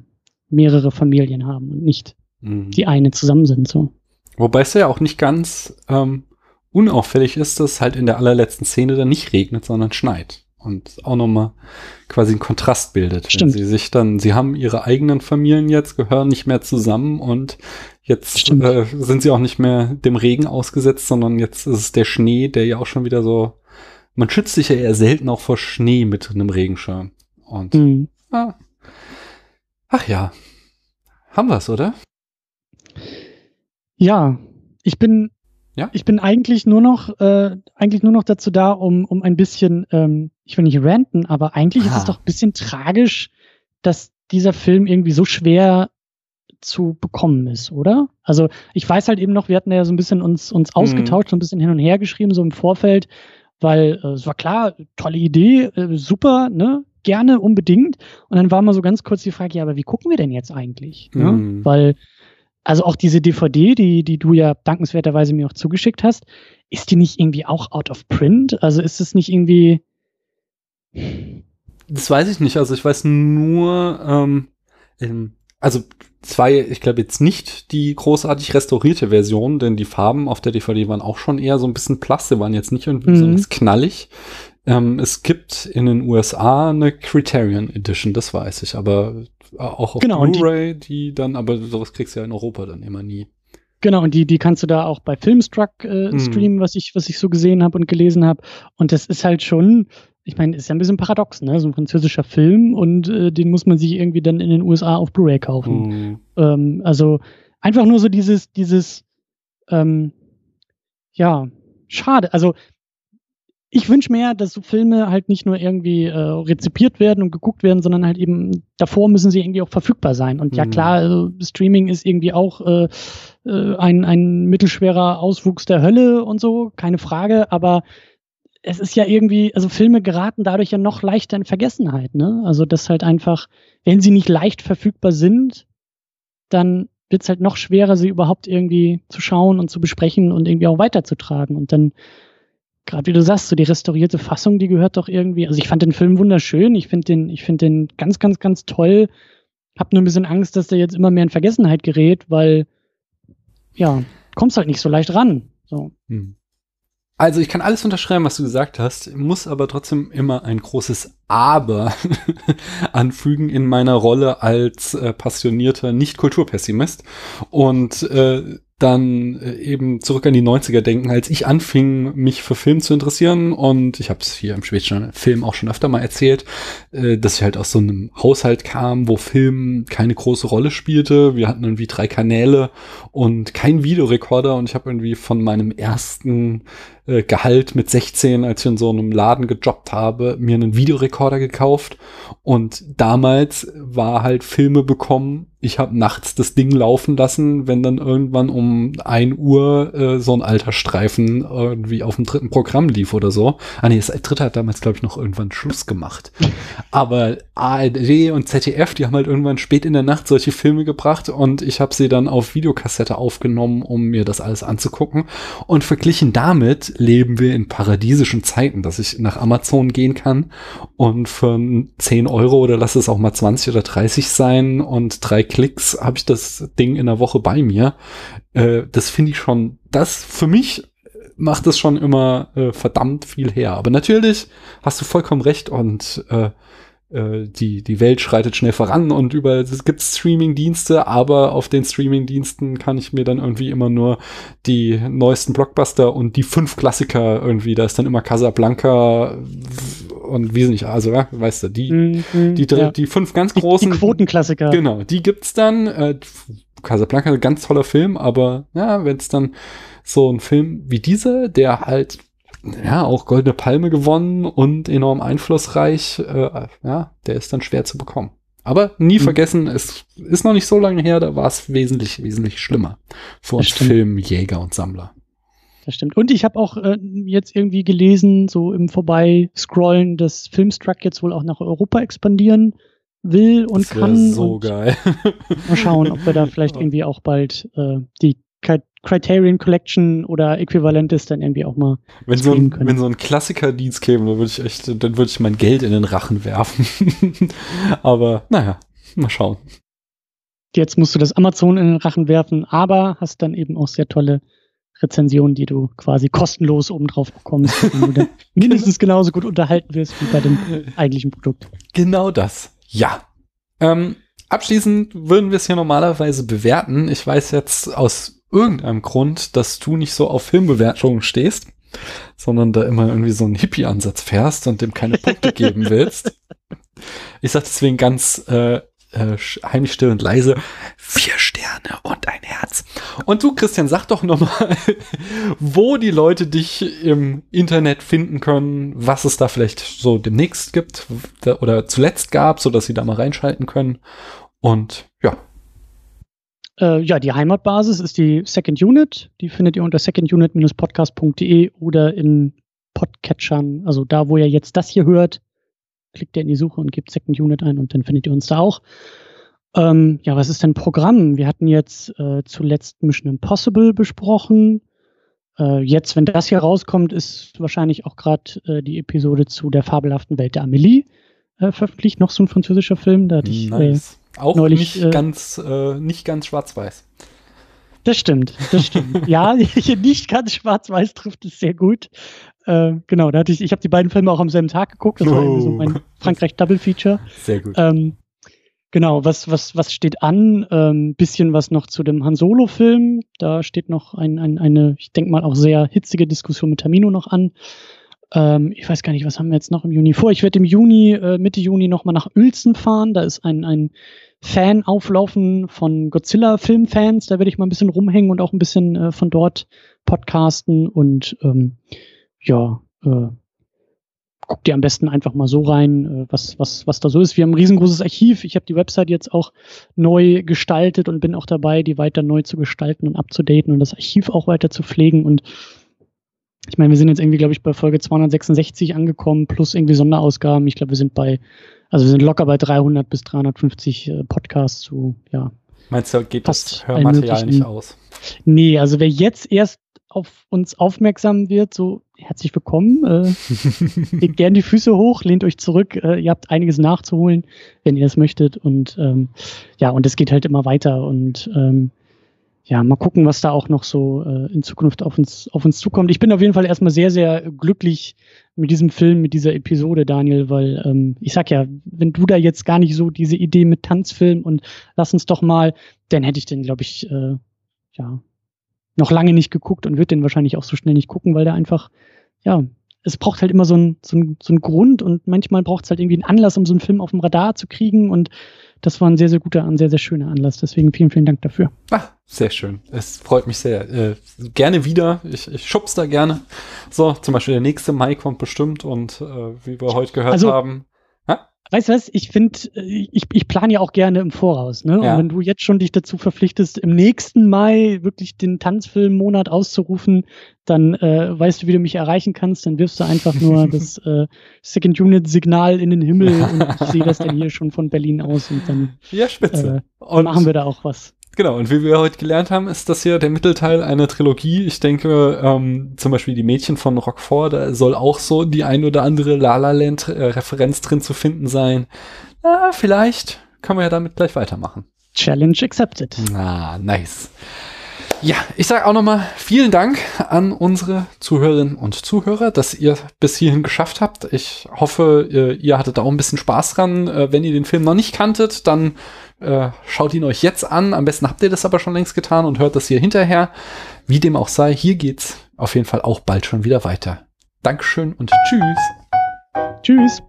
mehrere Familien haben und nicht Mhm. die eine zusammen sind. So. Wobei es ja auch nicht ganz ähm, unauffällig ist, dass es halt in der allerletzten Szene dann nicht regnet, sondern schneit. Und auch nochmal quasi einen Kontrast bildet. Stimmt. Wenn sie sich dann, sie haben ihre eigenen Familien jetzt, gehören nicht mehr zusammen und jetzt äh, sind sie auch nicht mehr dem Regen ausgesetzt, sondern jetzt ist es der Schnee, der ja auch schon wieder so, man schützt sich ja eher selten auch vor Schnee mit einem Regenschirm. Und Mhm. ah, ach ja, haben wir's, oder? Ja, ich bin, Ja? ich bin eigentlich nur noch, äh, eigentlich nur noch dazu da, um, um ein bisschen, ähm, ich will nicht ranten, aber eigentlich ist Ah. es doch ein bisschen tragisch, dass dieser Film irgendwie so schwer zu bekommen ist, oder? Also ich weiß halt eben noch, wir hatten ja so ein bisschen uns, uns Mhm. ausgetauscht, so ein bisschen hin und her geschrieben, so im Vorfeld, weil äh, es war klar, tolle Idee, äh, super, ne? Gerne, unbedingt. Und dann war mal so ganz kurz die Frage, ja, aber wie gucken wir denn jetzt eigentlich? Ne? Mhm. Weil, also auch diese DVD, die, die du ja dankenswerterweise mir auch zugeschickt hast, ist die nicht irgendwie auch out of print? Also ist es nicht irgendwie. Das weiß ich nicht. Also ich weiß nur, ähm, also ja, ich glaube jetzt nicht die großartig restaurierte Version, denn die Farben auf der DVD waren auch schon eher so ein bisschen blass, sie waren jetzt nicht irgendwie Mhm. besonders knallig. Ähm, es gibt in den USA eine Criterion Edition, das weiß ich, aber auch auf Genau, und die- Blu-ray, die, dann, aber sowas kriegst du ja in Europa dann immer nie. Genau, und die, die kannst du da auch bei Filmstruck äh, Mhm. streamen, was ich, was ich so gesehen habe und gelesen habe. Und das ist halt schon, ich meine, ist ja ein bisschen paradox, ne? So ein französischer Film und äh, den muss man sich irgendwie dann in den USA auf Blu-ray kaufen. Mhm. Ähm, also einfach nur so dieses, dieses, ähm, ja, schade. Also ich wünsche mir, dass so Filme halt nicht nur irgendwie äh, rezipiert werden und geguckt werden, sondern halt eben davor müssen sie irgendwie auch verfügbar sein. Und ja Mhm. klar, also Streaming ist irgendwie auch äh, äh, ein, ein mittelschwerer Auswuchs der Hölle und so, keine Frage, aber es ist ja irgendwie, also Filme geraten dadurch ja noch leichter in Vergessenheit, ne? Also das halt einfach, wenn sie nicht leicht verfügbar sind, dann wird es halt noch schwerer, sie überhaupt irgendwie zu schauen und zu besprechen und irgendwie auch weiterzutragen. Und dann, gerade wie du sagst, so die restaurierte Fassung, die gehört doch irgendwie, also ich fand den Film wunderschön, ich finde den, ich finde den ganz, ganz, ganz toll. Hab nur ein bisschen Angst, dass der jetzt immer mehr in Vergessenheit gerät, weil, ja, kommst halt nicht so leicht ran. So. Hm. Also ich kann alles unterschreiben, was du gesagt hast, muss aber trotzdem immer ein großes Aber anfügen in meiner Rolle als äh, passionierter Nicht-Kulturpessimist und äh, dann äh, eben zurück an die 90er denken, als ich anfing, mich für Film zu interessieren und ich habe es hier im schwedischen Film auch schon öfter mal erzählt, äh, dass ich halt aus so einem Haushalt kam, wo Film keine große Rolle spielte. Wir hatten irgendwie drei Kanäle und kein Videorekorder und ich habe irgendwie von meinem ersten äh, Gehalt mit 16, als ich in so einem Laden gejobbt habe, mir einen Videorekorder gekauft und damals war halt Filme bekommen ich habe nachts das Ding laufen lassen, wenn dann irgendwann um ein Uhr äh, so ein alter Streifen irgendwie auf dem dritten Programm lief oder so. Ah nee, das dritte hat damals, glaube ich, noch irgendwann Schluss gemacht. Aber ARD und ZDF, die haben halt irgendwann spät in der Nacht solche Filme gebracht und ich habe sie dann auf Videokassette aufgenommen, um mir das alles anzugucken. Und verglichen damit leben wir in paradiesischen Zeiten, dass ich nach Amazon gehen kann und für 10 Euro oder lass es auch mal 20 oder 30 sein und drei Klicks habe ich das Ding in der Woche bei mir. Äh, das finde ich schon, das für mich macht es schon immer äh, verdammt viel her. Aber natürlich hast du vollkommen recht und äh, äh, die, die Welt schreitet schnell voran und überall es gibt Streaming-Dienste, aber auf den Streaming-Diensten kann ich mir dann irgendwie immer nur die neuesten Blockbuster und die fünf Klassiker irgendwie, da ist dann immer Casablanca und wie sie nicht, also ja, weißt du, die, mhm, die, ja. die fünf ganz großen. Die, die Quotenklassiker. Genau, die gibt's dann. Äh, Casablanca, ein ganz toller Film, aber ja, wenn es dann so ein Film wie dieser, der halt ja, auch Goldene Palme gewonnen und enorm einflussreich. Äh, ja, der ist dann schwer zu bekommen. Aber nie mhm. vergessen, es ist noch nicht so lange her, da war es wesentlich, wesentlich schlimmer. Vor uns Film Jäger und Sammler. Das stimmt. Und ich habe auch äh, jetzt irgendwie gelesen, so im Vorbeiscrollen, dass Filmstruck jetzt wohl auch nach Europa expandieren will und das kann. So und geil. mal schauen, ob wir da vielleicht irgendwie auch bald äh, die Criterion Collection oder Äquivalentes dann irgendwie auch mal wenn so ein, können. Wenn so ein Klassikerdienst käme, dann würde ich echt, dann würde ich mein Geld in den Rachen werfen. aber naja, mal schauen. Jetzt musst du das Amazon in den Rachen werfen, aber hast dann eben auch sehr tolle Rezensionen, die du quasi kostenlos obendrauf bekommst, wenn du dann mindestens genauso gut unterhalten wirst wie bei dem eigentlichen Produkt. Genau das. Ja. Ähm, abschließend würden wir es hier normalerweise bewerten. Ich weiß jetzt aus irgendeinem Grund, dass du nicht so auf Filmbewertungen stehst, sondern da immer irgendwie so einen Hippie-Ansatz fährst und dem keine Punkte geben willst. Ich sag deswegen ganz äh, äh, heimlich still und leise, vier Sterne und ein Herz. Und du, Christian, sag doch nochmal, wo die Leute dich im Internet finden können, was es da vielleicht so demnächst gibt oder zuletzt gab, so dass sie da mal reinschalten können. Und ja, äh, ja, die Heimatbasis ist die Second Unit. Die findet ihr unter secondunit-podcast.de oder in Podcatchern, also da, wo ihr jetzt das hier hört, klickt ihr in die Suche und gebt Second Unit ein und dann findet ihr uns da auch. Ähm, ja, was ist denn Programm? Wir hatten jetzt äh, zuletzt Mission Impossible besprochen. Äh, jetzt, wenn das hier rauskommt, ist wahrscheinlich auch gerade äh, die Episode zu der fabelhaften Welt der Amelie äh, veröffentlicht. Noch so ein französischer Film. Da hatte ich äh, nice. Auch Neulich, nicht äh, ganz, äh, nicht ganz schwarz-weiß. Das stimmt, das stimmt. ja, nicht ganz schwarz-weiß trifft es sehr gut. Äh, genau, da hatte ich, ich habe die beiden Filme auch am selben Tag geguckt. Das oh. war so mein Frankreich Double Feature. Sehr gut. Ähm, genau, was, was, was steht an? Ähm, bisschen was noch zu dem Han Solo-Film. Da steht noch ein, ein, eine, ich denke mal auch sehr hitzige Diskussion mit Tamino noch an. Ähm, ich weiß gar nicht, was haben wir jetzt noch im Juni vor? Ich werde im Juni, äh, Mitte Juni nochmal nach Uelzen fahren. Da ist ein, ein Fan auflaufen von Godzilla-Filmfans. Da werde ich mal ein bisschen rumhängen und auch ein bisschen äh, von dort podcasten. Und ähm, ja, äh, guckt ihr am besten einfach mal so rein, äh, was, was, was da so ist. Wir haben ein riesengroßes Archiv. Ich habe die Website jetzt auch neu gestaltet und bin auch dabei, die weiter neu zu gestalten und abzudaten und das Archiv auch weiter zu pflegen. Und ich meine, wir sind jetzt irgendwie, glaube ich, bei Folge 266 angekommen, plus irgendwie Sonderausgaben. Ich glaube, wir sind bei, also wir sind locker bei 300 bis 350 äh, Podcasts zu, ja. Meinst du, geht das Hörmaterial nicht aus? Nee, also wer jetzt erst auf uns aufmerksam wird, so herzlich willkommen. Äh, legt gern die Füße hoch, lehnt euch zurück. Äh, ihr habt einiges nachzuholen, wenn ihr es möchtet. Und ähm, ja, und es geht halt immer weiter. Und ähm, ja, mal gucken, was da auch noch so äh, in Zukunft auf uns, auf uns zukommt. Ich bin auf jeden Fall erstmal sehr, sehr glücklich mit diesem Film, mit dieser Episode, Daniel, weil ähm, ich sag ja, wenn du da jetzt gar nicht so diese Idee mit Tanzfilm und lass uns doch mal, dann hätte ich den, glaube ich, äh, ja, noch lange nicht geguckt und würde den wahrscheinlich auch so schnell nicht gucken, weil der einfach, ja, es braucht halt immer so einen so ein, so ein Grund und manchmal braucht es halt irgendwie einen Anlass, um so einen Film auf dem Radar zu kriegen und das war ein sehr, sehr guter, ein sehr, sehr schöner Anlass. Deswegen vielen, vielen Dank dafür. Ach, sehr schön. Es freut mich sehr. Äh, gerne wieder. Ich, ich schub's da gerne. So, zum Beispiel der nächste Mai kommt bestimmt und äh, wie wir heute gehört also, haben, Weißt du was, ich finde, äh, ich, ich plane ja auch gerne im Voraus. Ne? Ja. Und wenn du jetzt schon dich dazu verpflichtest, im nächsten Mai wirklich den Tanzfilmmonat auszurufen, dann äh, weißt du, wie du mich erreichen kannst. Dann wirfst du einfach nur das äh, Second Unit Signal in den Himmel und ich sehe das dann hier schon von Berlin aus und dann ja, spitze. Äh, und machen wir da auch was. Genau, und wie wir heute gelernt haben, ist das hier der Mittelteil einer Trilogie. Ich denke, ähm, zum Beispiel die Mädchen von Rockford, da soll auch so die ein oder andere La La Land äh, Referenz drin zu finden sein. Na, vielleicht können wir ja damit gleich weitermachen. Challenge accepted. Ah, nice. Ja, ich sage auch nochmal vielen Dank an unsere Zuhörerinnen und Zuhörer, dass ihr bis hierhin geschafft habt. Ich hoffe, ihr, ihr hattet auch ein bisschen Spaß dran. Äh, wenn ihr den Film noch nicht kanntet, dann äh, schaut ihn euch jetzt an. Am besten habt ihr das aber schon längst getan und hört das hier hinterher. Wie dem auch sei, hier geht's auf jeden Fall auch bald schon wieder weiter. Dankeschön und tschüss. Tschüss.